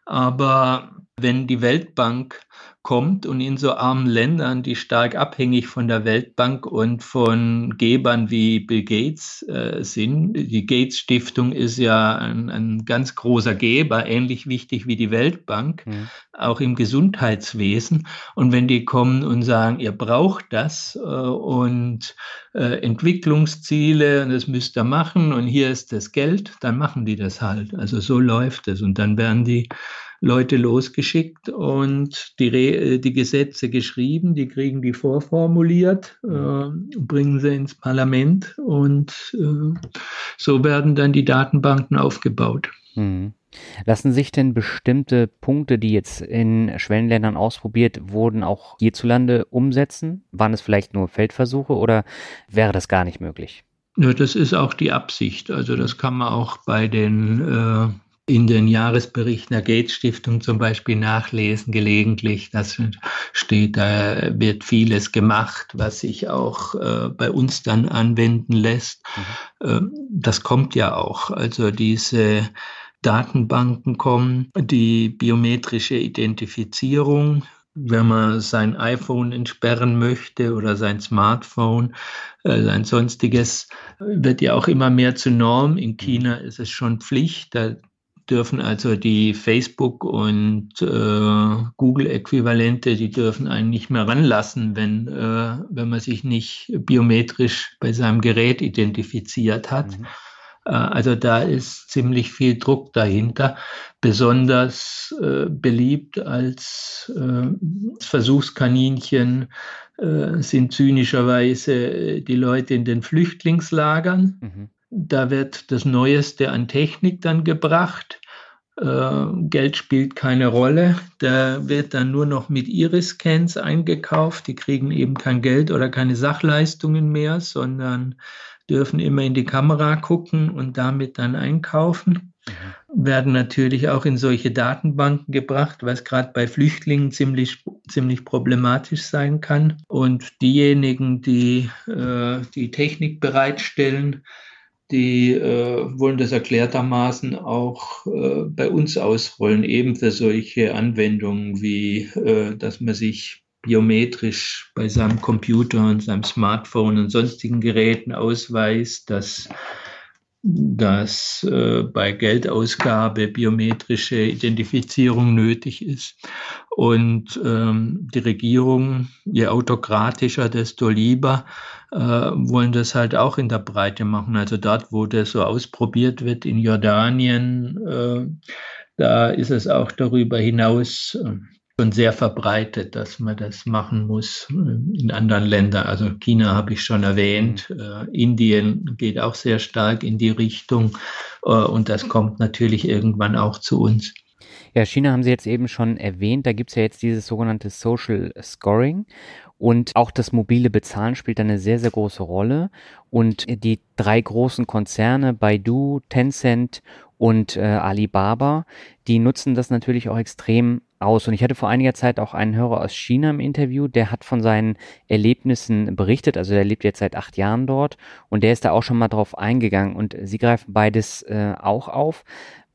Aber wenn die Weltbank kommt und in so armen Ländern, die stark abhängig von der Weltbank und von Gebern wie Bill Gates äh, sind. Die Gates Stiftung ist ja ein, ein, ganz großer Geber, ähnlich wichtig wie die Weltbank, mhm. auch im Gesundheitswesen. Und wenn die kommen und sagen, ihr braucht das äh, und äh, Entwicklungsziele und das müsst ihr machen und hier ist das Geld, dann machen die das halt. Also so läuft es. Und dann werden die Leute losgeschickt und die, Re die Gesetze geschrieben, die kriegen die vorformuliert, äh, bringen sie ins Parlament und äh, so werden dann die Datenbanken aufgebaut. Mhm. Lassen sich denn bestimmte Punkte, die jetzt in Schwellenländern ausprobiert wurden, auch hierzulande umsetzen? Waren es vielleicht nur Feldversuche oder wäre das gar nicht möglich? Ja, das ist auch die Absicht. Also das kann man auch bei den äh, in den Jahresberichten der Gates Stiftung zum Beispiel nachlesen, gelegentlich. Das steht, da wird vieles gemacht, was sich auch äh, bei uns dann anwenden lässt. Mhm. Äh, das kommt ja auch. Also diese Datenbanken kommen, die biometrische Identifizierung, wenn man sein iPhone entsperren möchte oder sein Smartphone, äh, sein sonstiges, wird ja auch immer mehr zur Norm. In China ist es schon Pflicht. Da dürfen also die Facebook- und äh, Google-Äquivalente, die dürfen einen nicht mehr ranlassen, wenn, äh, wenn man sich nicht biometrisch bei seinem Gerät identifiziert hat. Mhm. Äh, also da ist ziemlich viel Druck dahinter. Besonders äh, beliebt als äh, Versuchskaninchen äh, sind zynischerweise die Leute in den Flüchtlingslagern. Mhm da wird das Neueste an Technik dann gebracht. Äh, Geld spielt keine Rolle. Da wird dann nur noch mit Iris-Scans eingekauft. Die kriegen eben kein Geld oder keine Sachleistungen mehr, sondern dürfen immer in die Kamera gucken und damit dann einkaufen. Mhm. Werden natürlich auch in solche Datenbanken gebracht, was gerade bei Flüchtlingen ziemlich, ziemlich problematisch sein kann. Und diejenigen, die äh, die Technik bereitstellen, die äh, wollen das erklärtermaßen auch äh, bei uns ausrollen, eben für solche Anwendungen wie, äh, dass man sich biometrisch bei seinem Computer und seinem Smartphone und sonstigen Geräten ausweist, dass dass äh, bei Geldausgabe biometrische Identifizierung nötig ist. Und ähm, die Regierung, je autokratischer, desto lieber, äh, wollen das halt auch in der Breite machen. Also dort, wo das so ausprobiert wird, in Jordanien, äh, da ist es auch darüber hinaus äh, schon sehr verbreitet, dass man das machen muss in anderen Ländern. Also China habe ich schon erwähnt, mhm. äh, Indien geht auch sehr stark in die Richtung äh, und das kommt natürlich irgendwann auch zu uns. Ja, China haben Sie jetzt eben schon erwähnt, da gibt es ja jetzt dieses sogenannte Social Scoring und auch das mobile Bezahlen spielt eine sehr, sehr große Rolle. Und die drei großen Konzerne, Baidu, Tencent und äh, Alibaba, die nutzen das natürlich auch extrem aus. Und ich hatte vor einiger Zeit auch einen Hörer aus China im Interview, der hat von seinen Erlebnissen berichtet. Also der lebt jetzt seit acht Jahren dort und der ist da auch schon mal drauf eingegangen. Und sie greifen beides äh, auch auf.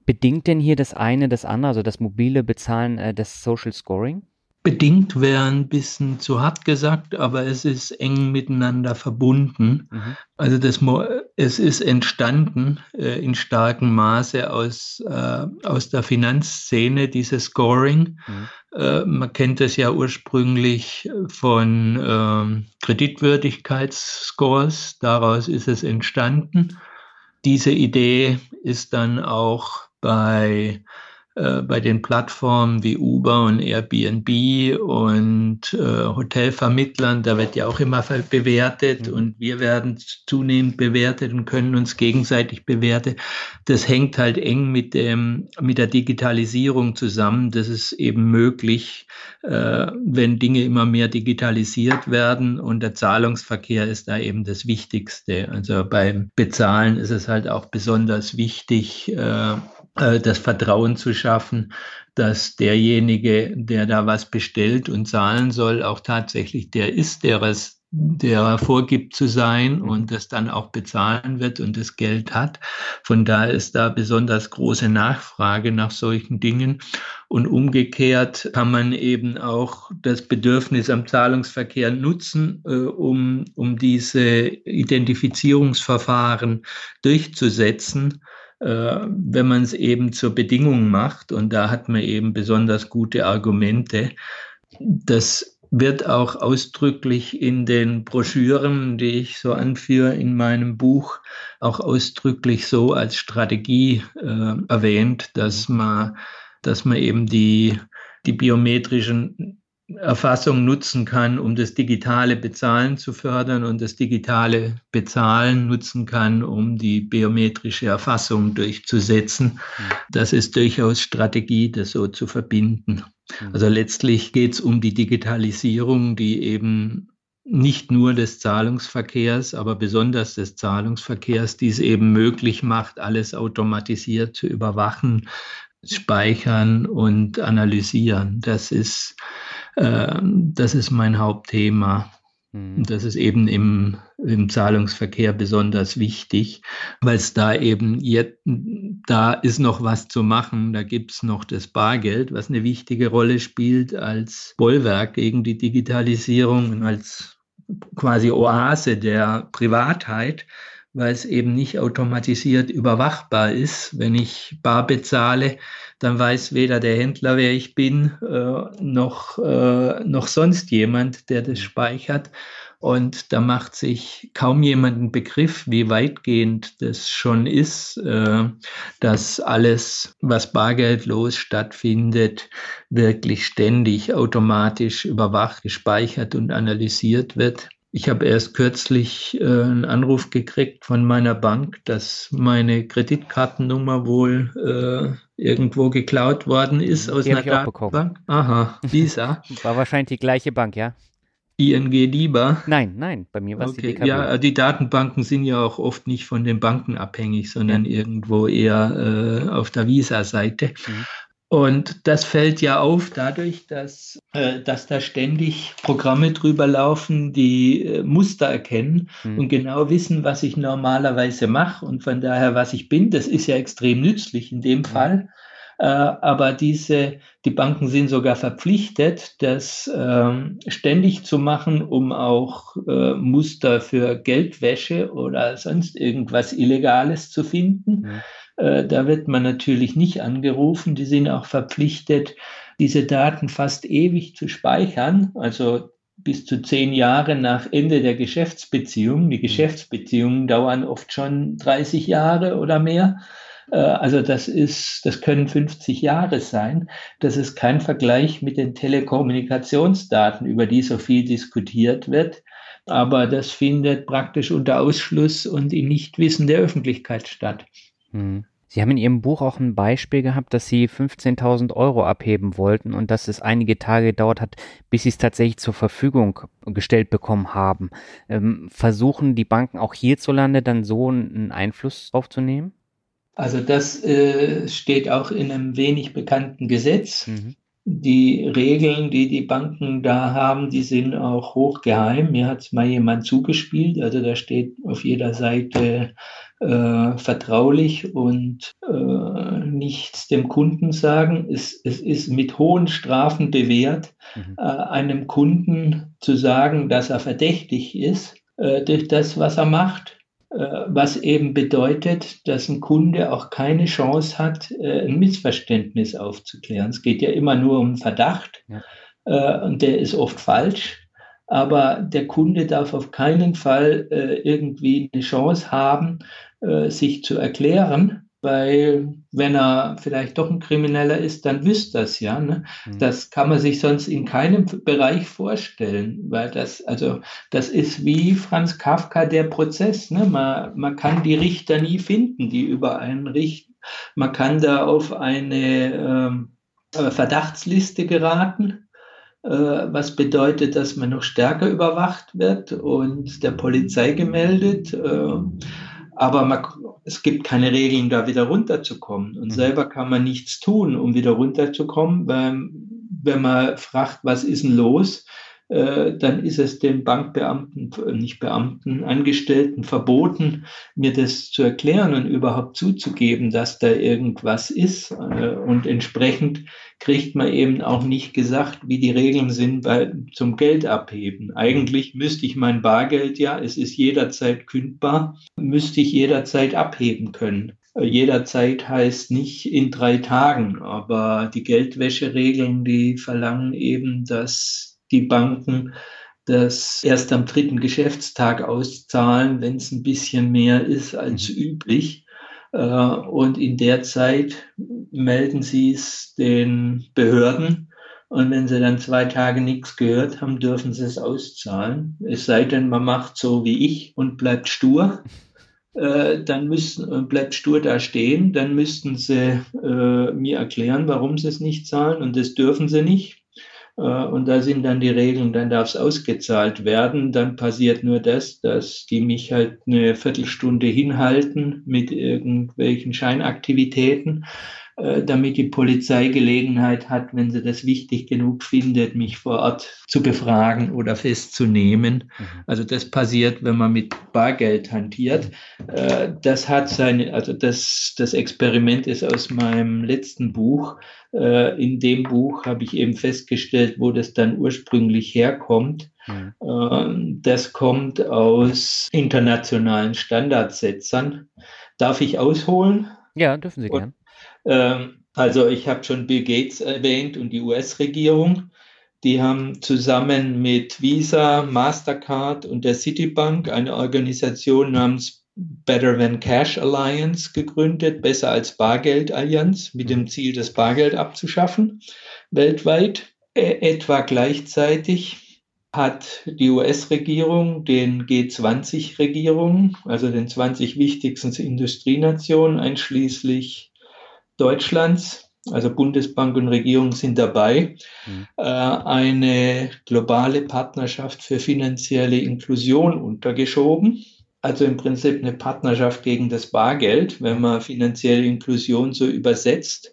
Bedingt denn hier das eine das andere, also das mobile Bezahlen, äh, das Social Scoring? Bedingt wäre ein bisschen zu hart gesagt, aber es ist eng miteinander verbunden. Mhm. Also das, es ist entstanden äh, in starkem Maße aus, äh, aus der Finanzszene, dieses Scoring. Mhm. Äh, man kennt das ja ursprünglich von ähm, Kreditwürdigkeitsscores, daraus ist es entstanden. Diese Idee ist dann auch bei äh, bei den Plattformen wie Uber und Airbnb und äh, Hotelvermittlern, da wird ja auch immer bewertet mhm. und wir werden zunehmend bewertet und können uns gegenseitig bewerten. Das hängt halt eng mit dem, mit der Digitalisierung zusammen. Das ist eben möglich, äh, wenn Dinge immer mehr digitalisiert werden und der Zahlungsverkehr ist da eben das Wichtigste. Also beim Bezahlen ist es halt auch besonders wichtig, äh, das Vertrauen zu schaffen, dass derjenige, der da was bestellt und zahlen soll, auch tatsächlich der ist, der es der vorgibt zu sein und das dann auch bezahlen wird und das Geld hat. Von daher ist da besonders große Nachfrage nach solchen Dingen. Und umgekehrt kann man eben auch das Bedürfnis am Zahlungsverkehr nutzen, äh, um, um diese Identifizierungsverfahren durchzusetzen äh, wenn man es eben zur Bedingung macht. Und da hat man eben besonders gute Argumente. Das wird auch ausdrücklich in den Broschüren, die ich so anführe in meinem Buch, auch ausdrücklich so als Strategie äh, erwähnt, dass man, dass man eben die, die biometrischen Erfassung nutzen kann, um das digitale Bezahlen zu fördern und das digitale Bezahlen nutzen kann, um die biometrische Erfassung durchzusetzen. Mhm. Das ist durchaus Strategie, das so zu verbinden. Mhm. Also letztlich geht es um die Digitalisierung, die eben nicht nur des Zahlungsverkehrs, aber besonders des Zahlungsverkehrs, die es eben möglich macht, alles automatisiert zu überwachen, speichern und analysieren. Das ist das ist mein Hauptthema. Mhm. Das ist eben im, im Zahlungsverkehr besonders wichtig, weil es da eben jetzt, da ist noch was zu machen. Da gibt es noch das Bargeld, was eine wichtige Rolle spielt als Bollwerk gegen die Digitalisierung und als quasi Oase der Privatheit weil es eben nicht automatisiert überwachbar ist. Wenn ich bar bezahle, dann weiß weder der Händler, wer ich bin, äh, noch, äh, noch sonst jemand, der das speichert. Und da macht sich kaum jemand einen Begriff, wie weitgehend das schon ist, äh, dass alles, was bargeldlos stattfindet, wirklich ständig automatisch überwacht, gespeichert und analysiert wird. Ich habe erst kürzlich äh, einen Anruf gekriegt von meiner Bank, dass meine Kreditkartennummer wohl äh, irgendwo geklaut worden ist aus die einer Datenbank. Aha, Visa. War wahrscheinlich die gleiche Bank, ja? ING lieber. Nein, nein, bei mir war es okay. die DKB. Ja, die Datenbanken sind ja auch oft nicht von den Banken abhängig, sondern ja. irgendwo eher äh, auf der Visa-Seite. Mhm. Und das fällt ja auf dadurch, dass, äh, dass da ständig Programme drüber laufen, die äh, Muster erkennen mhm. und genau wissen, was ich normalerweise mache und von daher, was ich bin. Das ist ja extrem nützlich in dem mhm. Fall. Äh, aber diese, die Banken sind sogar verpflichtet, das ähm, ständig zu machen, um auch äh, Muster für Geldwäsche oder sonst irgendwas Illegales zu finden. Mhm. Äh, da wird man natürlich nicht angerufen. Die sind auch verpflichtet, diese Daten fast ewig zu speichern, also bis zu zehn Jahre nach Ende der Geschäftsbeziehung. Die mhm. Geschäftsbeziehungen dauern oft schon 30 Jahre oder mehr. Äh, also das ist, das können 50 Jahre sein. Das ist kein Vergleich mit den Telekommunikationsdaten, über die so viel diskutiert wird. Aber das findet praktisch unter Ausschluss und im Nichtwissen der Öffentlichkeit statt. Hm. Sie haben in Ihrem Buch auch ein Beispiel gehabt, dass Sie 15.000 Euro abheben wollten und dass es einige Tage gedauert hat, bis Sie es tatsächlich zur Verfügung gestellt bekommen haben. Ähm, versuchen die Banken auch hierzulande dann so einen Einfluss drauf zu nehmen? Also das äh, steht auch in einem wenig bekannten Gesetz. Mhm. Die Regeln, die die Banken da haben, die sind auch hochgeheim. Mir hat es mal jemand zugespielt. Also da steht auf jeder Seite äh, vertraulich und äh, nichts dem Kunden sagen. Es, es ist mit hohen Strafen bewährt, mhm. äh, einem Kunden zu sagen, dass er verdächtig ist äh, durch das, was er macht. Äh, was eben bedeutet, dass ein Kunde auch keine Chance hat, äh, ein Missverständnis aufzuklären. Es geht ja immer nur um Verdacht ja. Äh, und der ist oft falsch. Aber der Kunde darf auf keinen Fall irgendwie eine Chance haben, sich zu erklären weil wenn er vielleicht doch ein Krimineller ist, dann wüsste das ja. Ne? Mhm. Das kann man sich sonst in keinem Bereich vorstellen, weil das, also das ist wie Franz Kafka der Prozess. Ne? Man, man kann die Richter nie finden, die über einen richten. Man kann da auf eine ähm, äh, Verdachtsliste geraten äh, was bedeutet, dass man noch stärker überwacht wird und der Polizei gemeldet. Aber man, es gibt keine Regeln, da wieder runterzukommen. Und mhm. selber kann man nichts tun, um wieder runterzukommen, weil wenn man fragt, was ist denn los, dann ist es den Bankbeamten, nicht Beamten, Angestellten verboten, mir das zu erklären und überhaupt zuzugeben, dass da irgendwas ist. Äh, und entsprechend kriegt man eben auch nicht gesagt, wie die Regeln sind bei, zum Geld abheben. Eigentlich müsste ich mein Bargeld ja, es ist jederzeit kündbar, müsste ich jederzeit abheben können. Äh, jederzeit heißt nicht in drei Tagen, aber die Geldwäscheregeln, die verlangen eben, dass die Banken das erst am dritten Geschäftstag auszahlen, wenn es ein bisschen mehr ist als mhm. üblich. Äh, und in der Zeit melden sie es den Behörden. Und wenn sie dann zwei Tage nichts gehört haben, dürfen sie es auszahlen. Es sei denn, man macht so wie ich und bleibt stur. Äh, dann müssen, bleibt stur da stehen. Dann müssten sie äh, mir erklären, warum sie es nicht zahlen. Und das dürfen sie nicht. Äh, und da sind dann die Regeln, dann darf es ausgezahlt werden. Dann passiert nur das, dass die mich halt eine Viertelstunde hinhalten mit irgendwelchen Scheinaktivitäten damit die Polizei Gelegenheit hat, wenn sie das wichtig genug findet, mich vor Ort zu befragen oder festzunehmen. Mhm. Also das passiert, wenn man mit Bargeld hantiert. Äh, das hat seine, also das, das Experiment ist aus meinem letzten Buch. Äh, in dem Buch habe ich eben festgestellt, wo das dann ursprünglich herkommt. Mhm. Das kommt aus internationalen Standardsetzern. Darf ich ausholen? Ja, dürfen Sie gerne. Ähm, also ich habe schon Bill Gates erwähnt und die US-Regierung. Die haben zusammen mit Visa, Mastercard und der Citibank eine Organisation namens Better Than Cash Alliance gegründet, besser als Bargeld Allianz, mit dem Ziel, das Bargeld abzuschaffen weltweit. Äh, etwa gleichzeitig hat die US-Regierung den G20-Regierungen, also den 20 wichtigsten Industrienationen, einschließlich Deutschlands, also Bundesbank und Regierung sind dabei, mhm. äh, eine globale Partnerschaft für finanzielle Inklusion untergeschoben. Also im Prinzip eine Partnerschaft gegen das Bargeld, wenn man finanzielle Inklusion so übersetzt.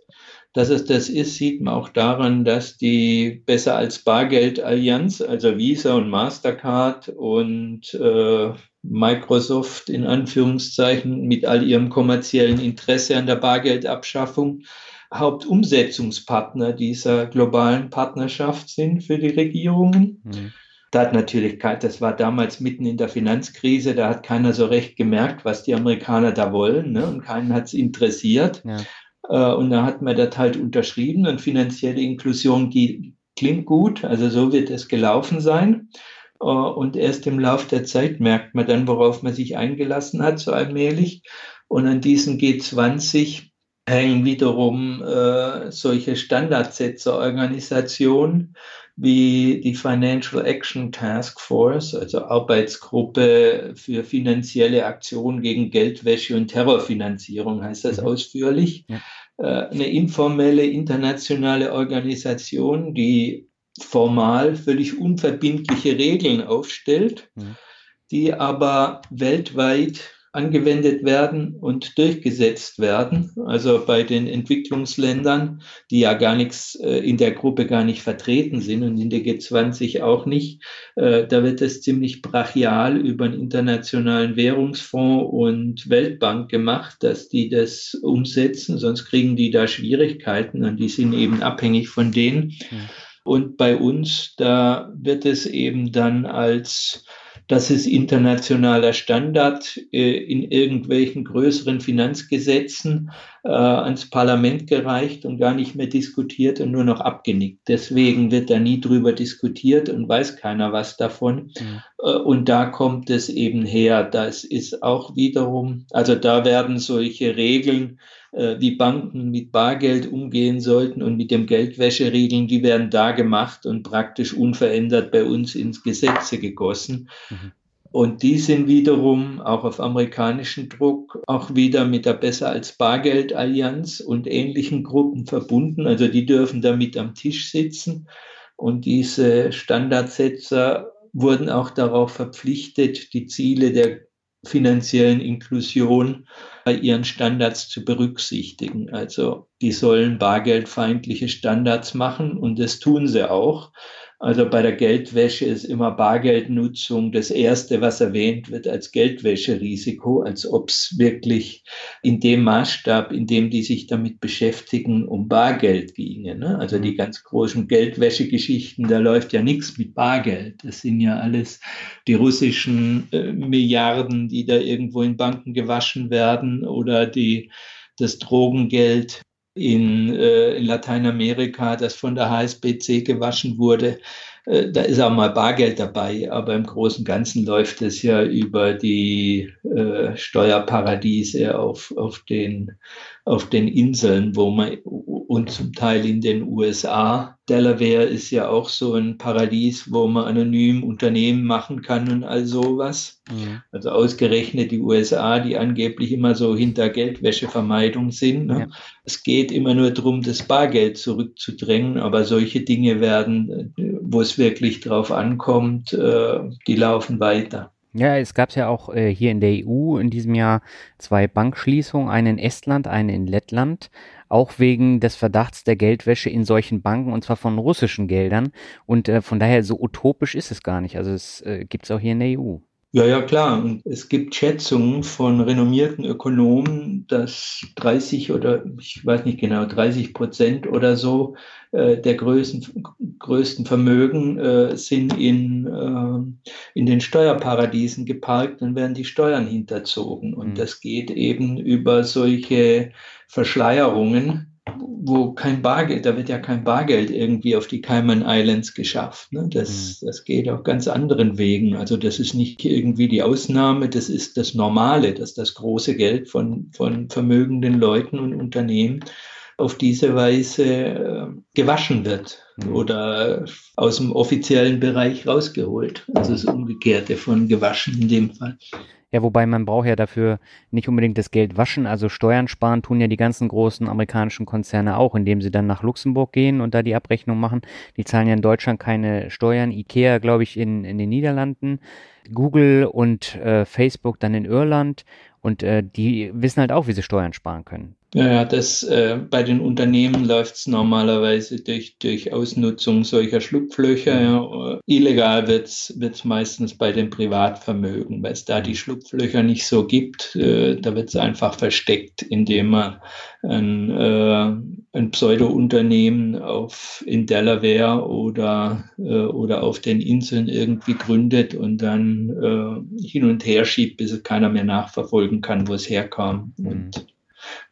Dass es das ist, sieht man auch daran, dass die besser als Bargeld Allianz, also Visa und Mastercard und äh, Microsoft in Anführungszeichen mit all ihrem kommerziellen Interesse an der Bargeldabschaffung Hauptumsetzungspartner dieser globalen Partnerschaft sind für die Regierungen. Mhm. Da hat natürlich, das war damals mitten in der Finanzkrise, da hat keiner so recht gemerkt, was die Amerikaner da wollen, ne? und keinen hat es interessiert. Ja. Äh, und da hat man das halt unterschrieben und finanzielle Inklusion klingt gut, also so wird es gelaufen sein. Äh, und erst im Lauf der Zeit merkt man dann, worauf man sich eingelassen hat, so allmählich. Und an diesen G20 hängen wiederum äh, solche Standardsetzerorganisationen wie die Financial Action Task Force, also Arbeitsgruppe für finanzielle Aktionen gegen Geldwäsche und Terrorfinanzierung, heißt das mhm. ausführlich. Ja. Äh, eine informelle internationale Organisation, die formal völlig unverbindliche Regeln aufstellt, mhm. die aber weltweit angewendet werden und durchgesetzt werden. Also bei den Entwicklungsländern, die ja gar nichts äh, in der Gruppe gar nicht vertreten sind und in der G20 auch nicht, äh, da wird es ziemlich brachial über einen internationalen Währungsfonds und Weltbank gemacht, dass die das umsetzen, sonst kriegen die da Schwierigkeiten und die sind eben abhängig von denen. Mhm. Und bei uns, da wird es eben dann als das ist internationaler Standard äh, in irgendwelchen größeren Finanzgesetzen äh, ans Parlament gereicht und gar nicht mehr diskutiert und nur noch abgenickt. Deswegen wird da nie drüber diskutiert und weiß keiner was davon. Mhm. Äh, und da kommt es eben her. Das ist auch wiederum, also da werden solche Regeln wie Banken mit Bargeld umgehen sollten und mit dem Geldwäscheregeln, die werden da gemacht und praktisch unverändert bei uns ins Gesetze gegossen. Mhm. Und die sind wiederum auch auf amerikanischen Druck auch wieder mit der Besser als Bargeld Allianz und ähnlichen Gruppen verbunden. Also die dürfen da mit am Tisch sitzen. Und diese Standardsetzer wurden auch darauf verpflichtet, die Ziele der finanziellen Inklusion bei ihren Standards zu berücksichtigen. Also die sollen bargeldfeindliche Standards machen und das tun sie auch. Also bei der Geldwäsche ist immer Bargeldnutzung das Erste, was erwähnt wird als Geldwäscherisiko, als ob es wirklich in dem Maßstab, in dem die sich damit beschäftigen, um Bargeld ginge. Ne? Also die ganz großen Geldwäschegeschichten, da läuft ja nichts mit Bargeld. Das sind ja alles die russischen äh, Milliarden, die da irgendwo in Banken gewaschen werden oder die das Drogengeld in, äh, in Lateinamerika, das von der HSBC gewaschen wurde. Äh, da ist auch mal Bargeld dabei, aber im Großen und Ganzen läuft es ja über die äh, Steuerparadiese auf, auf, den, auf den Inseln, wo man und zum Teil in den USA. Delaware ist ja auch so ein Paradies, wo man anonym Unternehmen machen kann und all sowas. Mhm. Also ausgerechnet die USA, die angeblich immer so hinter Geldwäschevermeidung sind. Ne? Ja. Es geht immer nur darum, das Bargeld zurückzudrängen, aber solche Dinge werden, wo es wirklich drauf ankommt, äh, die laufen weiter. Ja, es gab ja auch äh, hier in der EU in diesem Jahr zwei Bankschließungen, eine in Estland, eine in Lettland auch wegen des Verdachts der Geldwäsche in solchen Banken und zwar von russischen Geldern. Und äh, von daher so utopisch ist es gar nicht. Also es äh, gibt es auch hier in der EU. Ja, ja, klar. Und es gibt Schätzungen von renommierten Ökonomen, dass 30 oder ich weiß nicht genau, 30 Prozent oder so äh, der größten, größten Vermögen äh, sind in, äh, in den Steuerparadiesen geparkt und werden die Steuern hinterzogen. Und mhm. das geht eben über solche Verschleierungen, wo kein Bargeld, da wird ja kein Bargeld irgendwie auf die Cayman Islands geschafft. Ne? Das, mhm. das geht auf ganz anderen Wegen. Also das ist nicht irgendwie die Ausnahme, das ist das Normale, dass das große Geld von, von vermögenden Leuten und Unternehmen auf diese Weise äh, gewaschen wird mhm. oder aus dem offiziellen Bereich rausgeholt. Also das Umgekehrte von gewaschen in dem Fall. Ja, wobei man braucht ja dafür nicht unbedingt das Geld waschen, also Steuern sparen tun ja die ganzen großen amerikanischen Konzerne auch, indem sie dann nach Luxemburg gehen und da die Abrechnung machen. Die zahlen ja in Deutschland keine Steuern. Ikea, glaube ich, in, in den Niederlanden. Google und äh, Facebook dann in Irland. Und äh, die wissen halt auch, wie sie Steuern sparen können. Ja, das äh, bei den Unternehmen läuft es normalerweise durch, durch Ausnutzung solcher Schlupflöcher. Ja. Illegal wird es meistens bei den Privatvermögen, weil es da die Schlupflöcher nicht so gibt. Äh, da wird es einfach versteckt, indem man ein, äh, ein Pseudo-Unternehmen auf in Delaware oder, äh, oder auf den Inseln irgendwie gründet und dann äh, hin und her schiebt, bis keiner mehr nachverfolgen kann, wo es herkam. Mhm. Und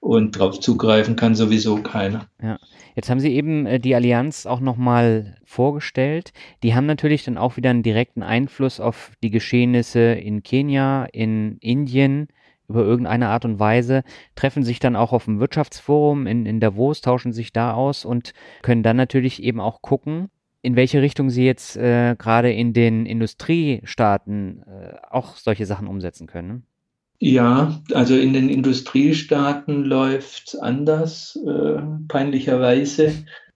und darauf zugreifen kann sowieso keiner. Ja. Jetzt haben Sie eben äh, die Allianz auch nochmal vorgestellt. Die haben natürlich dann auch wieder einen direkten Einfluss auf die Geschehnisse in Kenia, in Indien über irgendeine Art und Weise, treffen sich dann auch auf dem Wirtschaftsforum in, in Davos, tauschen sich da aus und können dann natürlich eben auch gucken, in welche Richtung sie jetzt äh, gerade in den Industriestaaten äh, auch solche Sachen umsetzen können. Ja, also in den Industriestaaten läuft es anders, äh, peinlicherweise.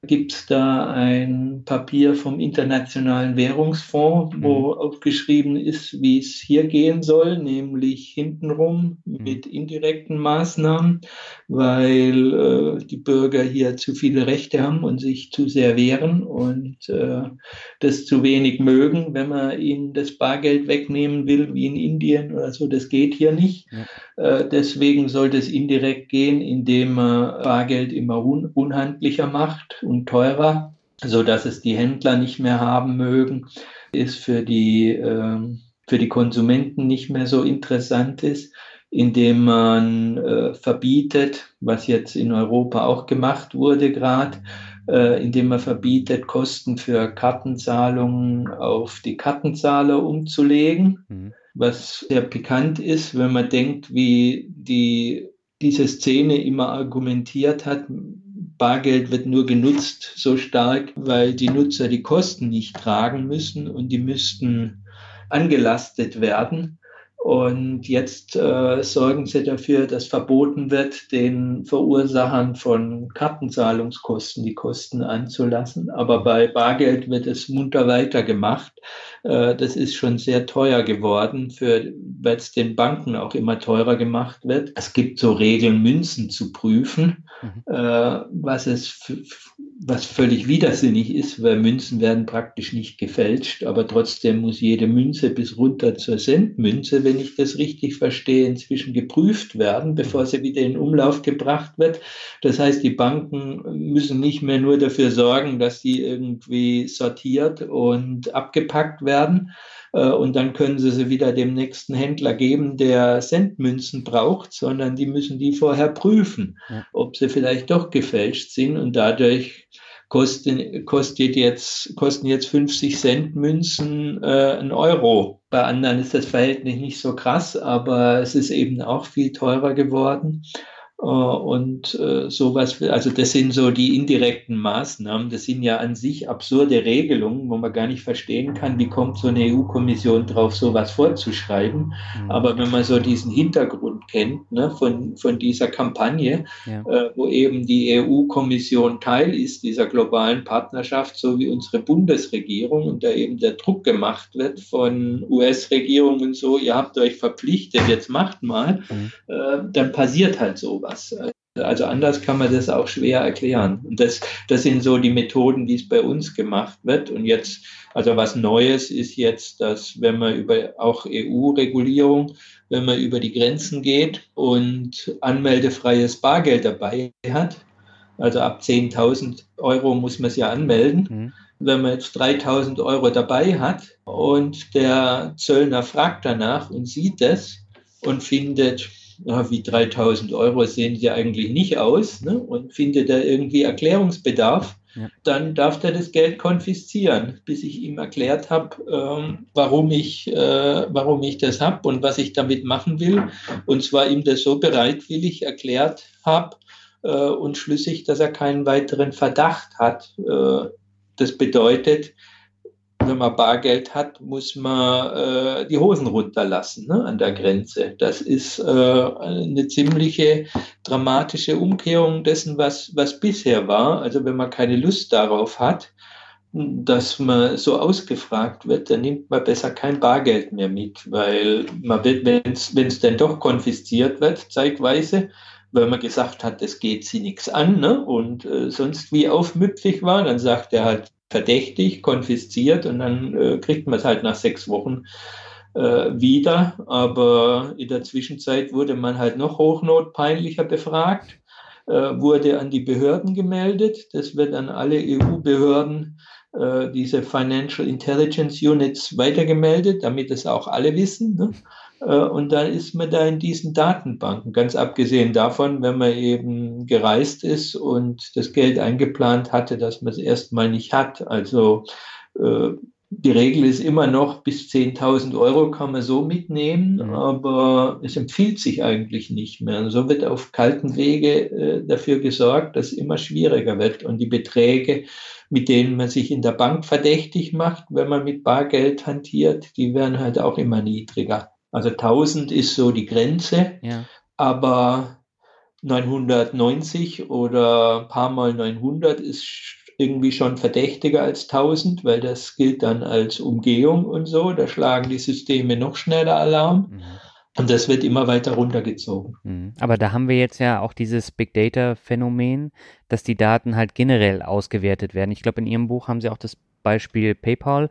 Gibt es da ein Papier vom Internationalen Währungsfonds, wo mhm. aufgeschrieben ist, wie es hier gehen soll, nämlich hintenrum mhm. mit indirekten Maßnahmen, weil äh, die Bürger hier zu viele Rechte haben und sich zu sehr wehren und äh, das zu wenig mögen, wenn man ihnen das Bargeld wegnehmen will, wie in Indien oder so. Das geht hier nicht. Ja. Äh, deswegen soll das indirekt gehen, indem man Bargeld immer un unhandlicher macht und teurer, so dass es die Händler nicht mehr haben mögen, ist für die, äh, für die Konsumenten nicht mehr so interessant ist, indem man äh, verbietet, was jetzt in Europa auch gemacht wurde gerade, äh, indem man verbietet, Kosten für Kartenzahlungen auf die Kartenzahler umzulegen, mhm. was sehr pikant ist, wenn man denkt, wie die, diese Szene immer argumentiert hat, Bargeld wird nur genutzt so stark, weil die Nutzer die Kosten nicht tragen müssen und die müssten angelastet werden. Und jetzt äh, sorgen sie dafür, dass verboten wird, den Verursachern von Kartenzahlungskosten die Kosten anzulassen. Aber bei Bargeld wird es munter weitergemacht. Äh, das ist schon sehr teuer geworden, weil es den Banken auch immer teurer gemacht wird. Es gibt so Regeln, Münzen zu prüfen, mhm. äh, was es was völlig widersinnig ist, weil Münzen werden praktisch nicht gefälscht, aber trotzdem muss jede Münze bis runter zur Centmünze, wenn ich das richtig verstehe, inzwischen geprüft werden, bevor sie wieder in Umlauf gebracht wird. Das heißt, die Banken müssen nicht mehr nur dafür sorgen, dass sie irgendwie sortiert und abgepackt werden, äh, und dann können sie sie wieder dem nächsten Händler geben, der Centmünzen braucht, sondern die müssen die vorher prüfen, ob sie vielleicht doch gefälscht sind und dadurch kosten, kostet jetzt, kosten jetzt 50 Cent Münzen äh, ein Euro. Bei anderen ist das Verhältnis nicht so krass, aber es ist eben auch viel teurer geworden. Äh, und äh, sowas, also das sind so die indirekten Maßnahmen. Das sind ja an sich absurde Regelungen, wo man gar nicht verstehen kann, wie kommt so eine EU-Kommission drauf, sowas vorzuschreiben. Mhm. Aber wenn man so diesen Hintergrund kennt ne, von, von dieser Kampagne, ja. äh, wo eben die EU-Kommission Teil ist dieser globalen Partnerschaft, so wie unsere Bundesregierung und da eben der Druck gemacht wird von US-Regierungen so, ihr habt euch verpflichtet, jetzt macht mal, mhm. äh, dann passiert halt sowas was. Also anders kann man das auch schwer erklären. Und das, das sind so die Methoden, die es bei uns gemacht wird. Und jetzt, also was Neues ist jetzt, dass wenn man über auch EU-Regulierung, wenn man über die Grenzen geht und anmeldefreies Bargeld dabei hat, also ab 10.000 Euro muss man es ja anmelden. Mhm. Wenn man jetzt 3.000 Euro dabei hat und der Zöllner fragt danach und sieht es und findet ja, wie 3000 Euro sehen sie eigentlich nicht aus ne? und findet da irgendwie Erklärungsbedarf, ja. dann darf der das Geld konfiszieren, bis ich ihm erklärt habe, ähm, warum, ich, äh, warum ich das habe und was ich damit machen will. Und zwar ihm das so bereitwillig erklärt habe äh, und schlüssig, dass er keinen weiteren Verdacht hat. Äh, das bedeutet, wenn man Bargeld hat, muss man äh, die Hosen runterlassen ne, an der Grenze. Das ist äh, eine ziemliche dramatische Umkehrung dessen, was, was bisher war. Also wenn man keine Lust darauf hat, dass man so ausgefragt wird, dann nimmt man besser kein Bargeld mehr mit, weil man wird, wenn es denn doch konfisziert wird, zeitweise, weil man gesagt hat, es geht sie nichts an ne? und äh, sonst wie aufmüpfig war, dann sagt er halt, verdächtig, konfisziert und dann äh, kriegt man es halt nach sechs Wochen äh, wieder. Aber in der Zwischenzeit wurde man halt noch hochnotpeinlicher befragt, äh, wurde an die Behörden gemeldet. Das wird an alle EU-Behörden, äh, diese Financial Intelligence Units, weitergemeldet, damit es auch alle wissen. Ne? Äh, und dann ist man da in diesen Datenbanken. Ganz abgesehen davon, wenn man eben gereist ist und das Geld eingeplant hatte, dass man es erstmal nicht hat. Also äh, die Regel ist immer noch, bis 10.000 Euro kann man so mitnehmen, mhm. aber es empfiehlt sich eigentlich nicht mehr. Und so wird auf kalten Wege äh, dafür gesorgt, dass es immer schwieriger wird. Und die Beträge, mit denen man sich in der Bank verdächtig macht, wenn man mit Bargeld hantiert, die werden halt auch immer niedriger. Also 1000 ist so die Grenze, ja. aber 990 oder ein paar Mal 900 ist irgendwie schon verdächtiger als 1000, weil das gilt dann als Umgehung und so. Da schlagen die Systeme noch schneller Alarm. Mhm. Und das wird immer weiter runtergezogen. Mhm. Aber da haben wir jetzt ja auch dieses Big Data-Phänomen, dass die Daten halt generell ausgewertet werden. Ich glaube, in Ihrem Buch haben Sie auch das Beispiel PayPal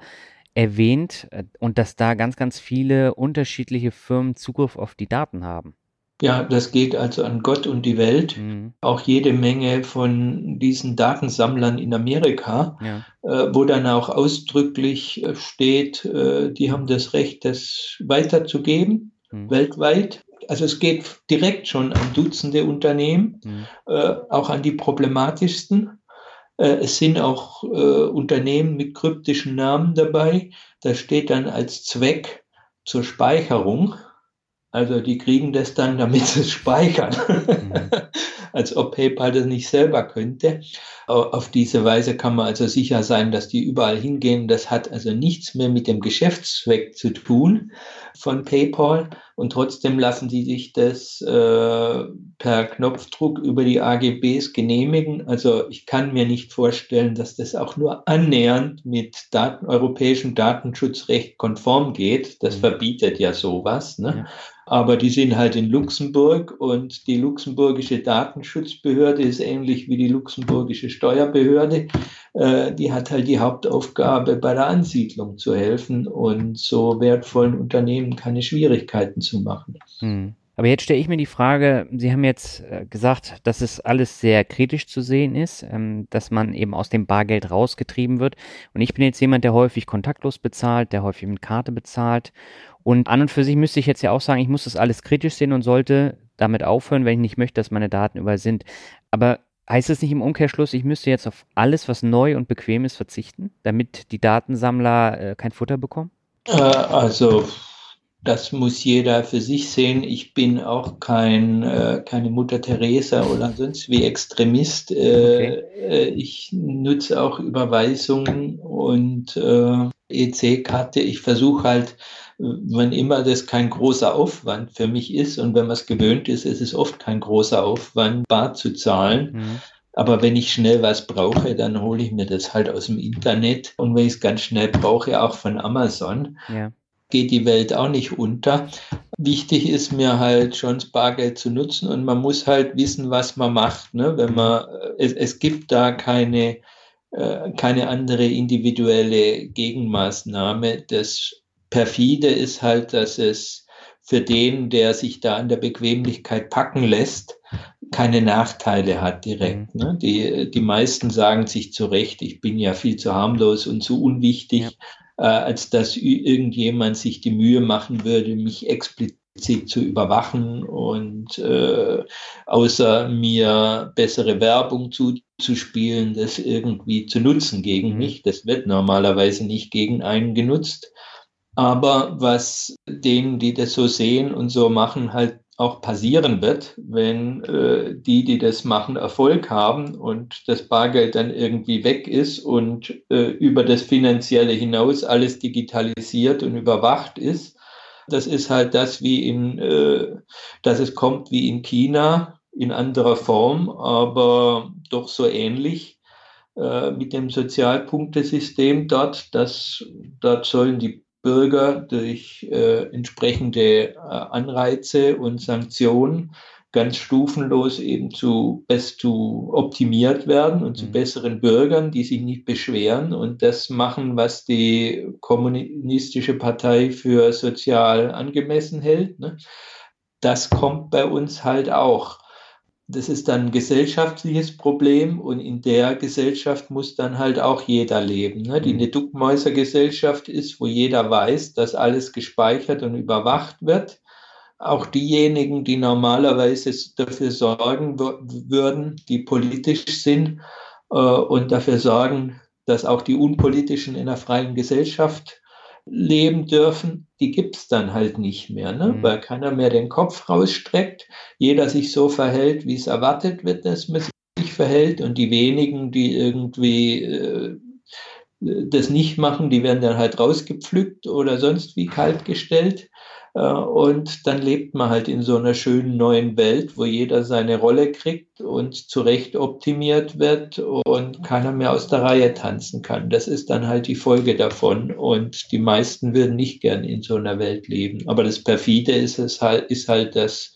erwähnt äh, und dass da ganz, ganz viele unterschiedliche Firmen Zugriff auf die Daten haben. Ja, das geht also an Gott und die Welt. Mhm. Auch jede Menge von diesen Datensammlern in Amerika, ja. äh, wo dann auch ausdrücklich äh, steht, äh, die haben das Recht, das weiterzugeben, mhm. weltweit. Also es geht direkt schon an Dutzende Unternehmen, mhm. äh, auch an die problematischsten. Äh, es sind auch äh, Unternehmen mit kryptischen Namen dabei. Da steht dann als Zweck zur Speicherung also die kriegen das dann, damit sie es speichern. Mhm. Als ob PayPal das nicht selber könnte. Auf diese Weise kann man also sicher sein, dass die überall hingehen. Das hat also nichts mehr mit dem Geschäftszweck zu tun von PayPal. Und trotzdem lassen sie sich das äh, per Knopfdruck über die AGBs genehmigen. Also ich kann mir nicht vorstellen, dass das auch nur annähernd mit Daten, europäischem Datenschutzrecht konform geht. Das mhm. verbietet ja sowas. Ne? Ja aber die sind halt in Luxemburg und die luxemburgische Datenschutzbehörde ist ähnlich wie die luxemburgische Steuerbehörde. Äh, die hat halt die Hauptaufgabe, bei der Ansiedlung zu helfen und so wertvollen Unternehmen keine Schwierigkeiten zu machen. Hm. Aber jetzt stelle ich mir die Frage, Sie haben jetzt äh, gesagt, dass es alles sehr kritisch zu sehen ist, ähm, dass man eben aus dem Bargeld rausgetrieben wird. Und ich bin jetzt jemand, der häufig kontaktlos bezahlt, der häufig mit Karte bezahlt. Und an und für sich müsste ich jetzt ja auch sagen, ich muss das alles kritisch sehen und sollte damit aufhören, wenn ich nicht möchte, dass meine Daten überall sind. Aber heißt es nicht im Umkehrschluss, ich müsste jetzt auf alles, was neu und bequem ist, verzichten, damit die Datensammler äh, kein Futter bekommen? Äh, also das muss jeder für sich sehen. Ich bin auch kein, äh, keine Mutter Teresa oder sonst wie Extremist. Äh, okay. Äh, ich nutze auch Überweisungen und äh, EC-Karte. Ich versuche halt wann immer das kein großer Aufwand für mich ist und wenn man es gewöhnt ist, ist es oft kein großer Aufwand, bar zu zahlen. Mhm. Aber wenn ich schnell was brauche, dann hole ich mir das halt aus dem Internet und wenn ich es ganz schnell brauche, auch von Amazon. Ja. Geht die Welt auch nicht unter. Wichtig ist mir halt schon das Bargeld zu nutzen und man muss halt wissen, was man macht. Ne? Wenn man, es, es gibt da keine, äh, keine andere individuelle Gegenmaßnahme. Das perfide ist halt, dass es für den, der sich da an der Bequemlichkeit packen lässt, keine Nachteile hat direkt. Mhm. Ne? Die, die meisten sagen sich zu Recht, ich bin ja viel zu harmlos und zu unwichtig, ja. Äh, als dass irgendjemand sich die Mühe machen würde, mich explizit zu überwachen und äh, außer mir bessere Werbung zuzuspielen, das irgendwie zu nutzen gegen mhm. mich. Das wird normalerweise nicht gegen einen genutzt. Aber was denen, die das so sehen und so machen, halt auch passieren wird, wenn äh, die, die das machen, Erfolg haben und das Bargeld dann irgendwie weg ist und äh, über das Finanzielle hinaus alles digitalisiert und überwacht ist. Das ist halt das, wie in, äh, dass es kommt wie in China in anderer Form, aber doch so ähnlich äh, mit dem Sozialpunktesystem dort. Das, dort sollen die Bürger durch äh, entsprechende äh, Anreize und Sanktionen ganz stufenlos eben zu, best zu optimiert werden und zu mhm. besseren Bürgern, die sich nicht beschweren und das machen, was die kommunistische Partei für sozial angemessen hält. Ne? Das kommt bei uns halt auch das ist dann ein gesellschaftliches Problem und in der Gesellschaft muss dann halt auch jeder leben. Ne? Die mhm. eine Duckmäusergesellschaft ist, wo jeder weiß, dass alles gespeichert und überwacht wird. Auch diejenigen, die normalerweise dafür sorgen würden, die politisch sind äh, und dafür sorgen, dass auch die Unpolitischen in einer freien Gesellschaft leben dürfen, die gibt es dann halt nicht mehr, ne? Mhm. weil keiner mehr den Kopf rausstreckt, jeder sich so verhält, wie es erwartet wird, dass man sich verhält und die wenigen, die irgendwie äh, das nicht machen, die werden dann halt rausgepflückt oder sonst wie kalt gestellt. Äh, und dann lebt man halt in so einer schönen neuen Welt, wo jeder seine Rolle kriegt und zurecht optimiert wird und keiner mehr aus der Reihe tanzen kann. Das ist dann halt die Folge davon. Und die meisten würden nicht gern in so einer Welt leben. Aber das Perfide ist es halt, ist halt, dass,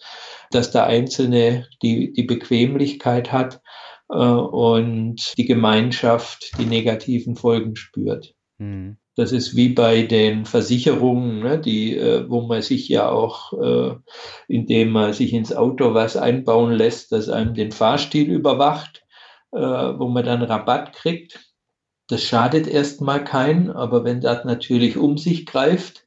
dass der Einzelne die, die Bequemlichkeit hat äh, und die Gemeinschaft die negativen Folgen spürt. Mhm. Das ist wie bei den Versicherungen, ne, die, äh, wo man sich ja auch, äh, indem man sich ins Auto was einbauen lässt, das einem den Fahrstil überwacht, äh, wo man dann Rabatt kriegt. Das schadet erstmal keinen, aber wenn das natürlich um sich greift,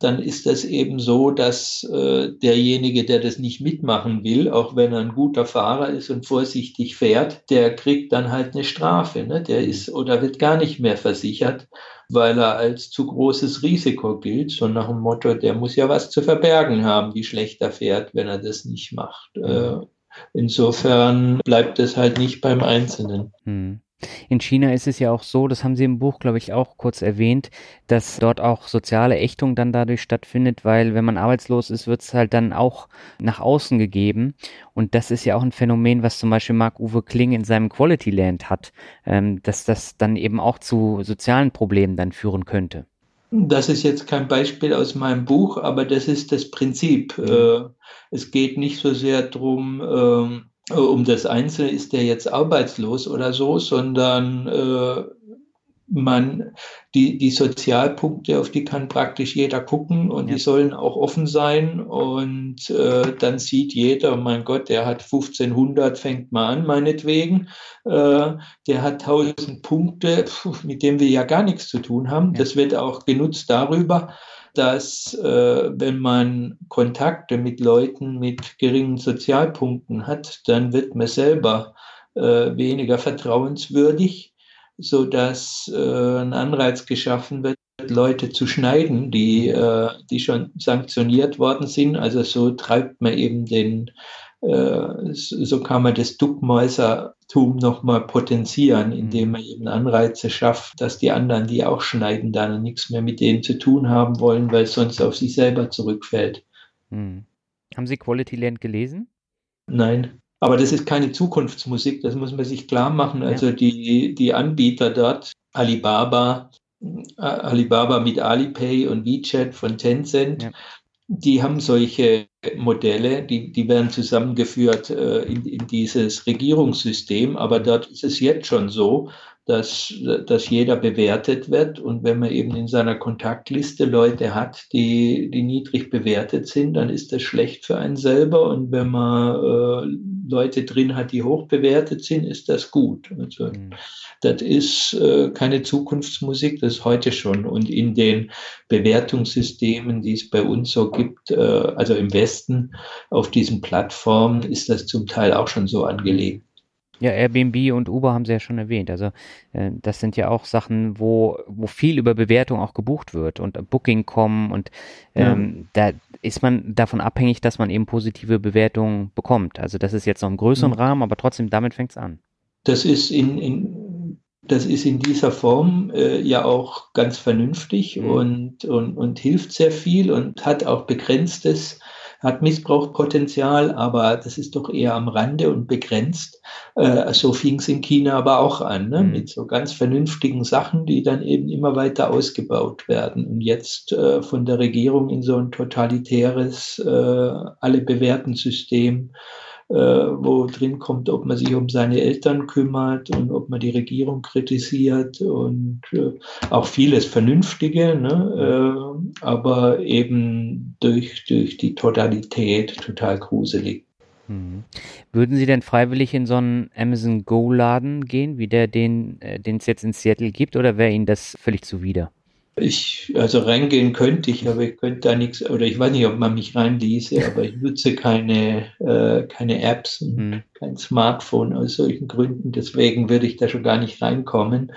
dann ist das eben so, dass äh, derjenige, der das nicht mitmachen will, auch wenn er ein guter Fahrer ist und vorsichtig fährt, der kriegt dann halt eine Strafe. Ne? Der ist oder wird gar nicht mehr versichert, weil er als zu großes Risiko gilt. So nach dem Motto, der muss ja was zu verbergen haben, wie schlecht er fährt, wenn er das nicht macht. Äh, insofern bleibt es halt nicht beim Einzelnen. Hm. In China ist es ja auch so, das haben Sie im Buch, glaube ich, auch kurz erwähnt, dass dort auch soziale Ächtung dann dadurch stattfindet, weil wenn man arbeitslos ist, wird es halt dann auch nach außen gegeben. Und das ist ja auch ein Phänomen, was zum Beispiel Marc-Uwe Kling in seinem Quality Land hat, ähm, dass das dann eben auch zu sozialen Problemen dann führen könnte. Das ist jetzt kein Beispiel aus meinem Buch, aber das ist das Prinzip. Mhm. Äh, es geht nicht so sehr darum, ähm, um das Einzelne ist der jetzt arbeitslos oder so, sondern äh, man, die, die Sozialpunkte, auf die kann praktisch jeder gucken und ja. die sollen auch offen sein und äh, dann sieht jeder, mein Gott, der hat 1500, fängt mal an, meinetwegen, äh, der hat 1000 Punkte, mit dem wir ja gar nichts zu tun haben. Ja. Das wird auch genutzt darüber, dass äh, wenn man Kontakte mit Leuten mit geringen Sozialpunkten hat, dann wird man selber äh, weniger vertrauenswürdig, so dass äh, ein Anreiz geschaffen wird, Leute zu schneiden, die, äh, die schon sanktioniert worden sind. Also so treibt man eben den, äh, so kann man das Duckmäuser Tum nochmal potenzieren, indem mhm. man eben Anreize schafft, dass die anderen, die auch schneiden, dann nichts mehr mit denen zu tun haben wollen, weil es sonst auf sich selber zurückfällt. Hm. Haben Sie Quality Land gelesen? Nein. Aber das ist keine Zukunftsmusik, das muss man sich klar machen. Also ja. die, die Anbieter dort, Alibaba, äh, Alibaba mit Alipay und WeChat von Tencent, ja die haben solche Modelle, die, die werden zusammengeführt äh, in, in dieses Regierungssystem, aber dort ist es jetzt schon so, dass, dass jeder bewertet wird. Und wenn man eben in seiner Kontaktliste Leute hat, die, die niedrig bewertet sind, dann ist das schlecht für einen selber. Und wenn man äh, Leute drin hat, die hoch bewertet sind, ist das gut. Also, mhm. Das ist äh, keine Zukunftsmusik, das ist heute schon. Und in den Bewertungssystemen, die es bei uns so gibt, äh, also im Westen, auf diesen Plattformen, ist das zum Teil auch schon so angelegt. Ja, Airbnb und Uber haben Sie ja schon erwähnt. Also äh, das sind ja auch Sachen, wo, wo viel über Bewertung auch gebucht wird und Booking.com und ähm, ja. da ist man davon abhängig, dass man eben positive Bewertungen bekommt. Also das ist jetzt noch im größeren mhm. Rahmen, aber trotzdem damit fängt es an. Das ist in, in, das ist in dieser Form äh, ja auch ganz vernünftig mhm. und, und, und hilft sehr viel und hat auch begrenztes hat Missbrauchspotenzial, aber das ist doch eher am Rande und begrenzt. Äh, so fing es in China aber auch an, ne? Mhm. mit so ganz vernünftigen Sachen, die dann eben immer weiter ausgebaut werden und jetzt äh, von der Regierung in so ein totalitäres, äh, alle bewährten System äh, wo drin kommt, ob man sich um seine Eltern kümmert und ob man die Regierung kritisiert und äh, auch vieles Vernünftige, ne? äh, aber eben durch, durch die Totalität total gruselig. Mhm. Würden Sie denn freiwillig in so einen Amazon Go-Laden gehen, wie der, den äh, es jetzt in Seattle gibt, oder wäre Ihnen das völlig zuwider? Ich, also reingehen könnte ich, aber ich könnte da nichts, oder ich weiß nicht, ob man mich reinließe, aber ich nutze keine, äh, keine Apps und hm. kein Smartphone aus solchen Gründen. Deswegen würde ich da schon gar nicht reinkommen.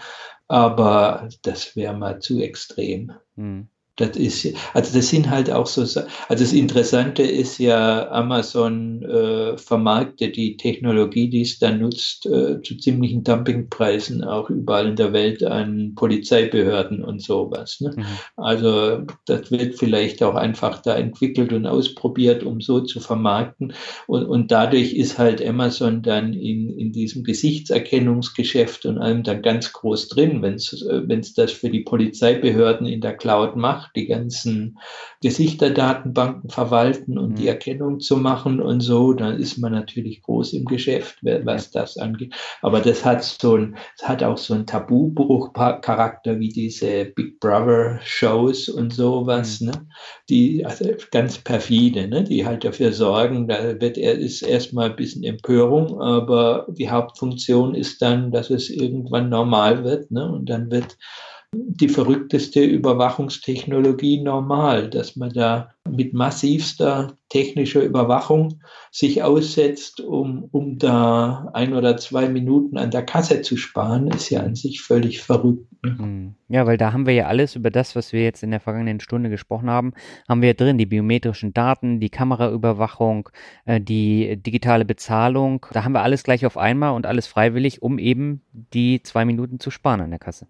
Aber das wäre mal zu extrem. Hm. Das ist, also das sind halt auch so, also das Interessante ist ja, Amazon äh, vermarktet die Technologie, die es dann nutzt, äh, zu ziemlichen Dumpingpreisen auch überall in der Welt an Polizeibehörden und sowas. Ne? Mhm. Also das wird vielleicht auch einfach da entwickelt und ausprobiert, um so zu vermarkten. Und, und dadurch ist halt Amazon dann in, in diesem Gesichtserkennungsgeschäft und allem dann ganz groß drin, wenn es äh, das für die Polizeibehörden in der Cloud macht macht, die ganzen Gesichterdatenbanken verwalten und mhm. die Erkennung zu machen und so, dann ist man natürlich groß im Geschäft, was das angeht. Aber das hat so ein, das hat auch so einen Tabubruch-Charakter wie diese Big Brother Shows und sowas, mhm. ne? Die also ganz perfide, ne? Die halt dafür sorgen, da wird er ist erstmal ein bisschen Empörung, aber die Hauptfunktion ist dann, dass es irgendwann normal wird, ne? Und dann wird die verrückteste Überwachungstechnologie normal, dass man da mit massivster technischer Überwachung sich aussetzt, um, um da ein oder zwei Minuten an der Kasse zu sparen, ist ja an sich völlig verrückt. Ne? Hm. Ja, weil da haben wir ja alles über das, was wir jetzt in der vergangenen Stunde gesprochen haben, haben wir drin. Die biometrischen Daten, die Kameraüberwachung, äh, die digitale Bezahlung. Da haben wir alles gleich auf einmal und alles freiwillig, um eben die zwei Minuten zu sparen an der Kasse.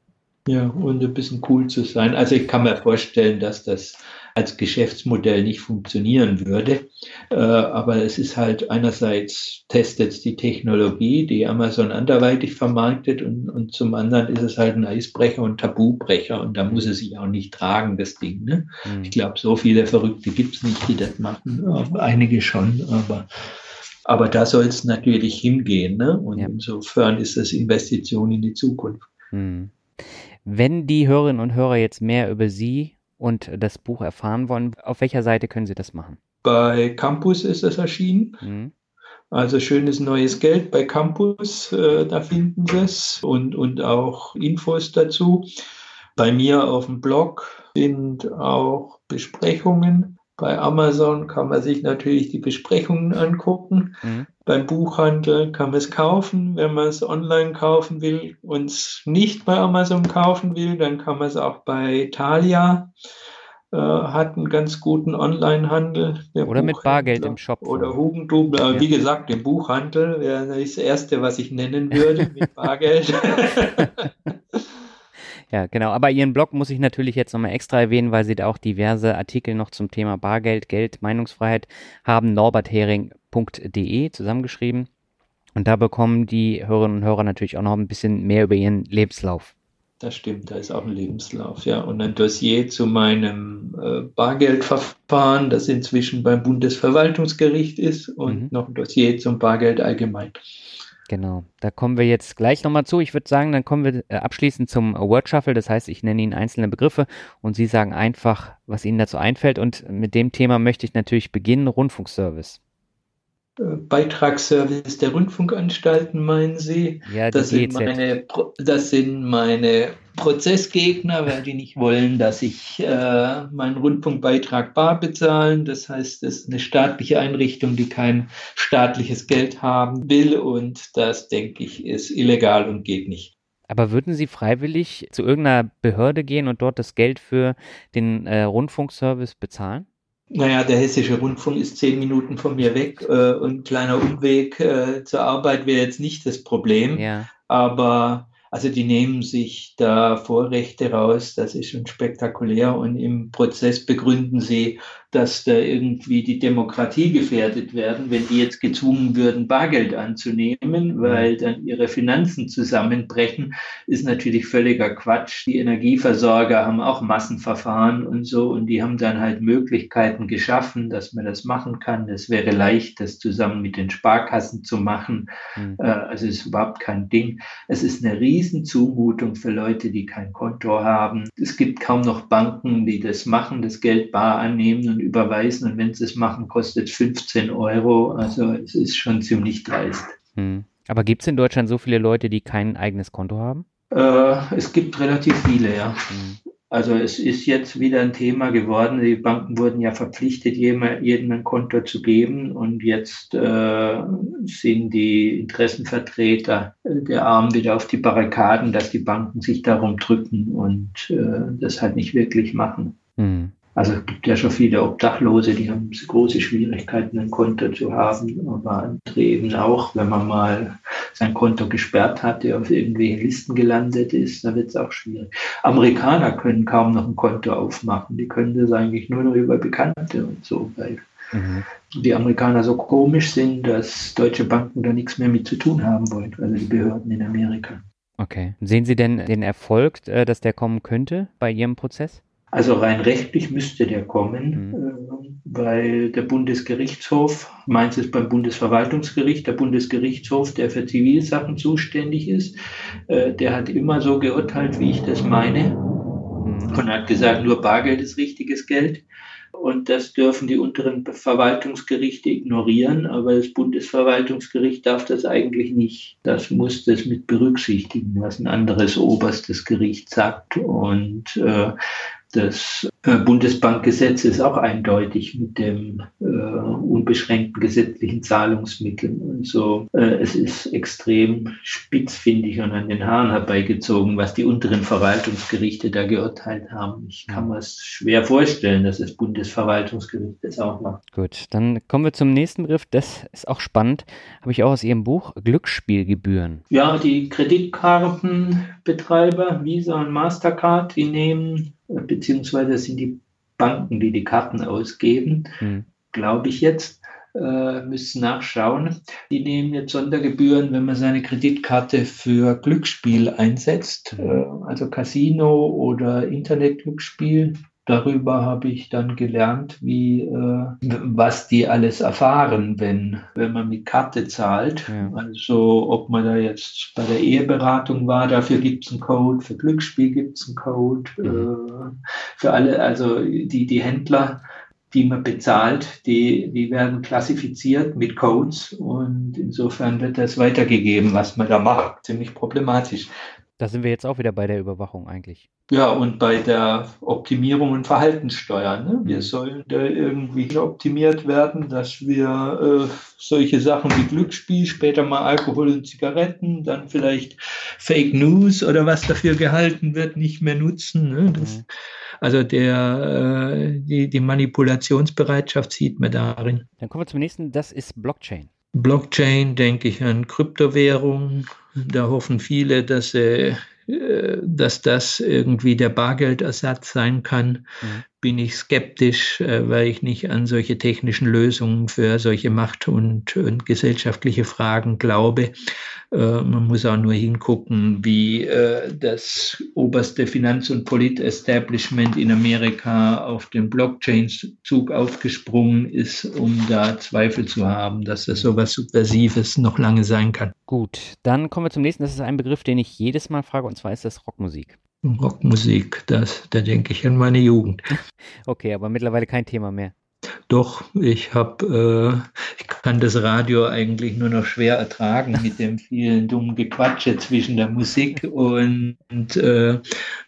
Ja, und ein bisschen cool zu sein. Also ich kann mir vorstellen, dass das als Geschäftsmodell nicht funktionieren würde. Äh, aber es ist halt einerseits testet es die Technologie, die Amazon anderweitig vermarktet und, und zum anderen ist es halt ein Eisbrecher und Tabubrecher und da muss es sich auch nicht tragen, das Ding. Ne? Mhm. Ich glaube, so viele Verrückte gibt es nicht, die das machen. Einige schon, aber aber da soll es natürlich hingehen. Ne? Und ja. insofern ist das Investition in die Zukunft. Mhm. Wenn die Hörerinnen und Hörer jetzt mehr über Sie und das Buch erfahren wollen, auf welcher Seite können Sie das machen? Bei Campus ist es erschienen. Mhm. Also schönes neues Geld bei Campus, äh, da finden Sie es und, und auch Infos dazu. Bei mir auf dem Blog sind auch Besprechungen bei Amazon kann man sich natürlich die Besprechungen angucken. Mhm. Beim Buchhandel kann man es kaufen. Wenn man es online kaufen will und es nicht bei Amazon kaufen will, dann kann man es auch bei Thalia. Äh, hat einen ganz guten Online-Handel. Oder mit Bargeld im Shop. Oder Hugendubel. Ja. Wie gesagt, im Buchhandel wäre das Erste, was ich nennen würde, mit Bargeld. Ja, genau. Aber Ihren Blog muss ich natürlich jetzt nochmal extra erwähnen, weil Sie da auch diverse Artikel noch zum Thema Bargeld, Geld, Meinungsfreiheit haben. norberthering.de zusammengeschrieben. Und da bekommen die Hörerinnen und Hörer natürlich auch noch ein bisschen mehr über ihren Lebenslauf. Das stimmt, da ist auch ein Lebenslauf, ja. Und ein Dossier zu meinem äh, Bargeldverfahren, das inzwischen beim Bundesverwaltungsgericht ist, und mhm. noch ein Dossier zum Bargeld allgemein. Genau, da kommen wir jetzt gleich nochmal zu. Ich würde sagen, dann kommen wir äh, abschließend zum Word Shuffle. Das heißt, ich nenne Ihnen einzelne Begriffe und Sie sagen einfach, was Ihnen dazu einfällt. Und mit dem Thema möchte ich natürlich beginnen, Rundfunkservice. Beitragsservice der Rundfunkanstalten, meinen Sie? Ja, das, sind meine, das sind meine Prozessgegner, weil die nicht wollen, dass ich äh, meinen Rundfunkbeitrag bar bezahlen. Das heißt, es ist eine staatliche Einrichtung, die kein staatliches Geld haben will. Und das, denke ich, ist illegal und geht nicht. Aber würden Sie freiwillig zu irgendeiner Behörde gehen und dort das Geld für den äh, Rundfunkservice bezahlen? Naja, der Hessische Rundfunk ist zehn Minuten von mir weg äh, und kleiner Umweg äh, zur Arbeit wäre jetzt nicht das Problem. Ja. Aber also die nehmen sich da Vorrechte raus, das ist schon spektakulär und im Prozess begründen sie, dass da irgendwie die Demokratie gefährdet werden, wenn die jetzt gezwungen würden, Bargeld anzunehmen, weil dann ihre Finanzen zusammenbrechen, ist natürlich völliger Quatsch. Die Energieversorger haben auch Massenverfahren und so und die haben dann halt Möglichkeiten geschaffen, dass man das machen kann. Es wäre leicht, das zusammen mit den Sparkassen zu machen. Mhm. Also es ist überhaupt kein Ding. Es ist eine Riesenzumutung für Leute, die kein Konto haben. Es gibt kaum noch Banken, die das machen, das Geld bar annehmen und überweisen. Und wenn sie es machen, kostet 15 Euro. Also es ist schon ziemlich dreist. Hm. Aber gibt es in Deutschland so viele Leute, die kein eigenes Konto haben? Äh, es gibt relativ viele, ja. Hm. Also es ist jetzt wieder ein Thema geworden. Die Banken wurden ja verpflichtet, jedem ein Konto zu geben. Und jetzt äh, sind die Interessenvertreter der Armen wieder auf die Barrikaden, dass die Banken sich darum drücken und äh, das halt nicht wirklich machen. Mhm. Also es gibt ja schon viele Obdachlose, die haben große Schwierigkeiten, ein Konto zu haben, aber andere eben auch, wenn man mal sein Konto gesperrt hat, der auf irgendwelchen Listen gelandet ist, dann wird es auch schwierig. Amerikaner können kaum noch ein Konto aufmachen, die können das eigentlich nur noch über Bekannte und so, weil mhm. die Amerikaner so komisch sind, dass deutsche Banken da nichts mehr mit zu tun haben wollen, also die Behörden in Amerika. Okay. Sehen Sie denn den Erfolg, äh, dass der kommen könnte bei Ihrem Prozess? Also rein rechtlich müsste der kommen, mhm. äh, weil der Bundesgerichtshof, meins ist beim Bundesverwaltungsgericht, der Bundesgerichtshof, der für Zivilsachen zuständig ist, äh, der hat immer so geurteilt, wie ich das meine mhm. und hat gesagt, nur Bargeld ist richtiges Geld. Und das dürfen die unteren Verwaltungsgerichte ignorieren, aber das Bundesverwaltungsgericht darf das eigentlich nicht. Das muss das mit berücksichtigen, was ein anderes oberstes Gericht sagt. Und äh, das äh, Bundesbankgesetz ist auch eindeutig mit dem äh, unbeschränkten gesetzlichen Zahlungsmittel. Also äh, es ist extrem spitzfindig und an den Haaren herbeigezogen, was die unteren Verwaltungsgerichte da geurteilt haben. Ich kann mir es schwer vorstellen, dass das Bundesverwaltungsgericht das auch macht. Gut, dann kommen wir zum nächsten Begriff. Das ist auch spannend. Habe ich auch aus Ihrem Buch Glücksspielgebühren. Ja, die Kreditkartenbetreiber Visa und Mastercard, die nehmen beziehungsweise sind die Banken, die die Karten ausgeben, mhm. glaube ich jetzt, äh, müssen nachschauen. Die nehmen jetzt Sondergebühren, wenn man seine Kreditkarte für Glücksspiel einsetzt, hm. äh, also Casino oder Internetglücksspiel darüber habe ich dann gelernt, wie äh, was die alles erfahren, wenn wenn man mit Karte zahlt. Ja. Also ob man da jetzt bei der Eheberatung war, dafür gibt es einen Code, für Glücksspiel gibt es einen Code, mhm. äh, für alle, also die die Händler die man bezahlt, die, die werden klassifiziert mit Codes und insofern wird das weitergegeben, was man da macht. Ziemlich problematisch. Da sind wir jetzt auch wieder bei der Überwachung eigentlich. Ja, und bei der Optimierung und Verhaltenssteuer. Ne? Wir mhm. sollen da irgendwie optimiert werden, dass wir äh, solche Sachen wie Glücksspiel, später mal Alkohol und Zigaretten, dann vielleicht Fake News oder was dafür gehalten wird, nicht mehr nutzen. Ne? Das, mhm. Also der, äh, die, die Manipulationsbereitschaft sieht man darin. Dann kommen wir zum nächsten, das ist Blockchain. Blockchain denke ich an Kryptowährungen. Da hoffen viele, dass, äh, dass das irgendwie der Bargeldersatz sein kann. Mhm bin ich skeptisch, äh, weil ich nicht an solche technischen Lösungen für solche Macht- und, und gesellschaftliche Fragen glaube. Äh, man muss auch nur hingucken, wie äh, das oberste Finanz- und Polit-Establishment in Amerika auf den Blockchain-Zug aufgesprungen ist, um da Zweifel zu haben, dass das so was Subversives noch lange sein kann. Gut, dann kommen wir zum nächsten. Das ist ein Begriff, den ich jedes Mal frage, und zwar ist das Rockmusik. Rockmusik, das, da denke ich an meine Jugend. Okay, aber mittlerweile kein Thema mehr. Doch, ich habe, äh, ich kann das Radio eigentlich nur noch schwer ertragen mit dem vielen dummen Gequatsche zwischen der Musik und, äh,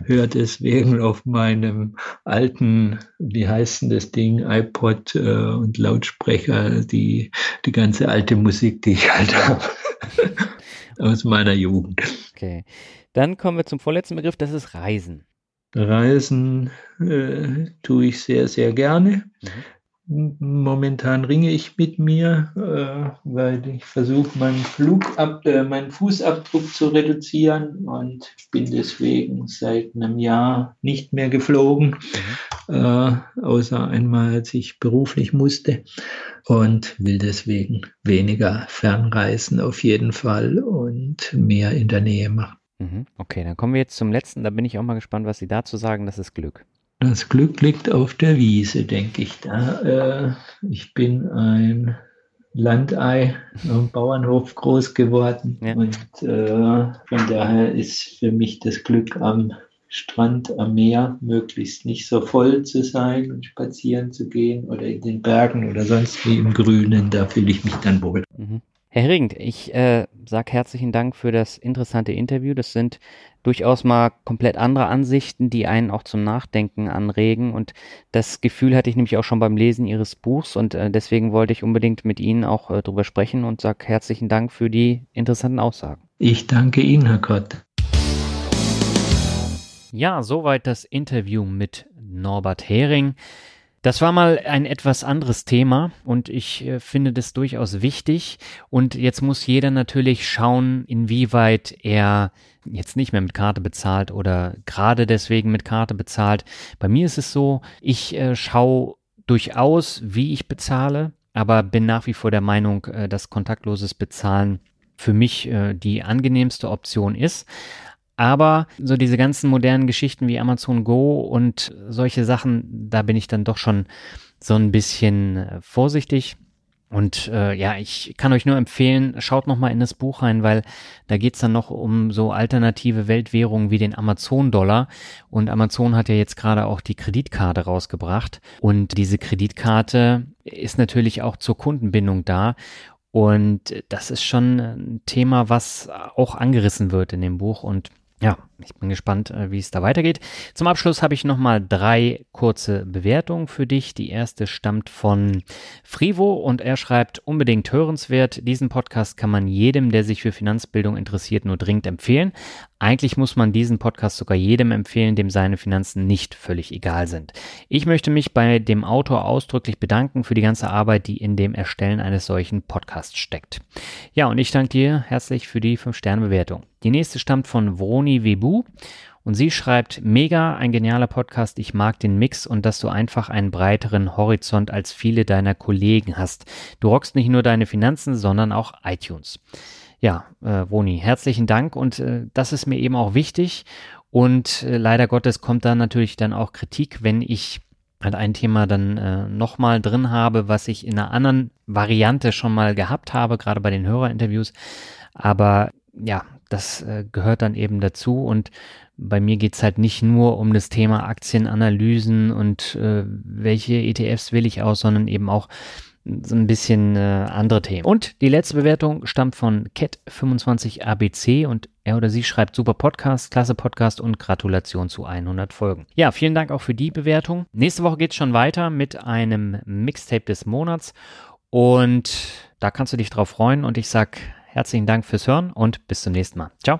höre deswegen auf meinem alten, wie heißt denn das Ding, iPod äh, und Lautsprecher die, die ganze alte Musik, die ich halt habe aus meiner Jugend. Okay. Dann kommen wir zum vorletzten Begriff, das ist Reisen. Reisen äh, tue ich sehr, sehr gerne. Mhm. Momentan ringe ich mit mir, äh, weil ich versuche, meinen, Flugab äh, meinen Fußabdruck zu reduzieren und bin deswegen seit einem Jahr nicht mehr geflogen, mhm. äh, außer einmal, als ich beruflich musste und will deswegen weniger Fernreisen auf jeden Fall und mehr in der Nähe machen. Mhm. Okay, dann kommen wir jetzt zum letzten. Da bin ich auch mal gespannt, was Sie dazu sagen. Das ist Glück. Das Glück liegt auf der Wiese, denke ich. Da, äh, ich bin ein Landei am Bauernhof groß geworden ja. und äh, von daher ist für mich das Glück am Strand, am Meer, möglichst nicht so voll zu sein und spazieren zu gehen oder in den Bergen oder sonst wie im Grünen. Da fühle ich mich dann wohl. Mhm. Herr Hering, ich äh, sage herzlichen Dank für das interessante Interview. Das sind durchaus mal komplett andere Ansichten, die einen auch zum Nachdenken anregen. Und das Gefühl hatte ich nämlich auch schon beim Lesen Ihres Buchs. Und äh, deswegen wollte ich unbedingt mit Ihnen auch äh, drüber sprechen und sage herzlichen Dank für die interessanten Aussagen. Ich danke Ihnen, Herr Gott. Ja, soweit das Interview mit Norbert Hering. Das war mal ein etwas anderes Thema und ich äh, finde das durchaus wichtig. Und jetzt muss jeder natürlich schauen, inwieweit er jetzt nicht mehr mit Karte bezahlt oder gerade deswegen mit Karte bezahlt. Bei mir ist es so, ich äh, schaue durchaus, wie ich bezahle, aber bin nach wie vor der Meinung, äh, dass kontaktloses Bezahlen für mich äh, die angenehmste Option ist. Aber so diese ganzen modernen Geschichten wie Amazon Go und solche Sachen, da bin ich dann doch schon so ein bisschen äh, vorsichtig. Und äh, ja, ich kann euch nur empfehlen, schaut noch mal in das Buch rein, weil da geht's dann noch um so alternative Weltwährungen wie den Amazon-Dollar. Und Amazon hat ja jetzt gerade auch die Kreditkarte rausgebracht. Und diese Kreditkarte ist natürlich auch zur Kundenbindung da. Und das ist schon ein Thema, was auch angerissen wird in dem Buch. Und ja, ich bin gespannt, äh, wie es da weitergeht. Zum Abschluss habe ich nochmal drei kurze Bewertungen für dich. Die erste stammt von Frivo und er schreibt unbedingt hörenswert. Diesen Podcast kann man jedem, der sich für Finanzbildung interessiert, nur dringend empfehlen. Eigentlich muss man diesen Podcast sogar jedem empfehlen, dem seine Finanzen nicht völlig egal sind. Ich möchte mich bei dem Autor ausdrücklich bedanken für die ganze Arbeit, die in dem Erstellen eines solchen Podcasts steckt. Ja, und ich danke dir herzlich für die 5-Sterne-Bewertung. Die nächste stammt von Vroni Webu und sie schreibt, mega, ein genialer Podcast, ich mag den Mix und dass du einfach einen breiteren Horizont als viele deiner Kollegen hast. Du rockst nicht nur deine Finanzen, sondern auch iTunes. Ja, äh, Woni, herzlichen Dank und äh, das ist mir eben auch wichtig und äh, leider Gottes kommt da natürlich dann auch Kritik, wenn ich halt ein Thema dann äh, nochmal drin habe, was ich in einer anderen Variante schon mal gehabt habe, gerade bei den Hörerinterviews. Aber ja, das äh, gehört dann eben dazu und bei mir geht's halt nicht nur um das Thema Aktienanalysen und äh, welche ETFs will ich aus, sondern eben auch so ein bisschen äh, andere Themen. Und die letzte Bewertung stammt von Cat25ABC und er oder sie schreibt super Podcast, klasse Podcast und Gratulation zu 100 Folgen. Ja, vielen Dank auch für die Bewertung. Nächste Woche geht's schon weiter mit einem Mixtape des Monats und da kannst du dich drauf freuen und ich sag Herzlichen Dank fürs Hören und bis zum nächsten Mal. Ciao.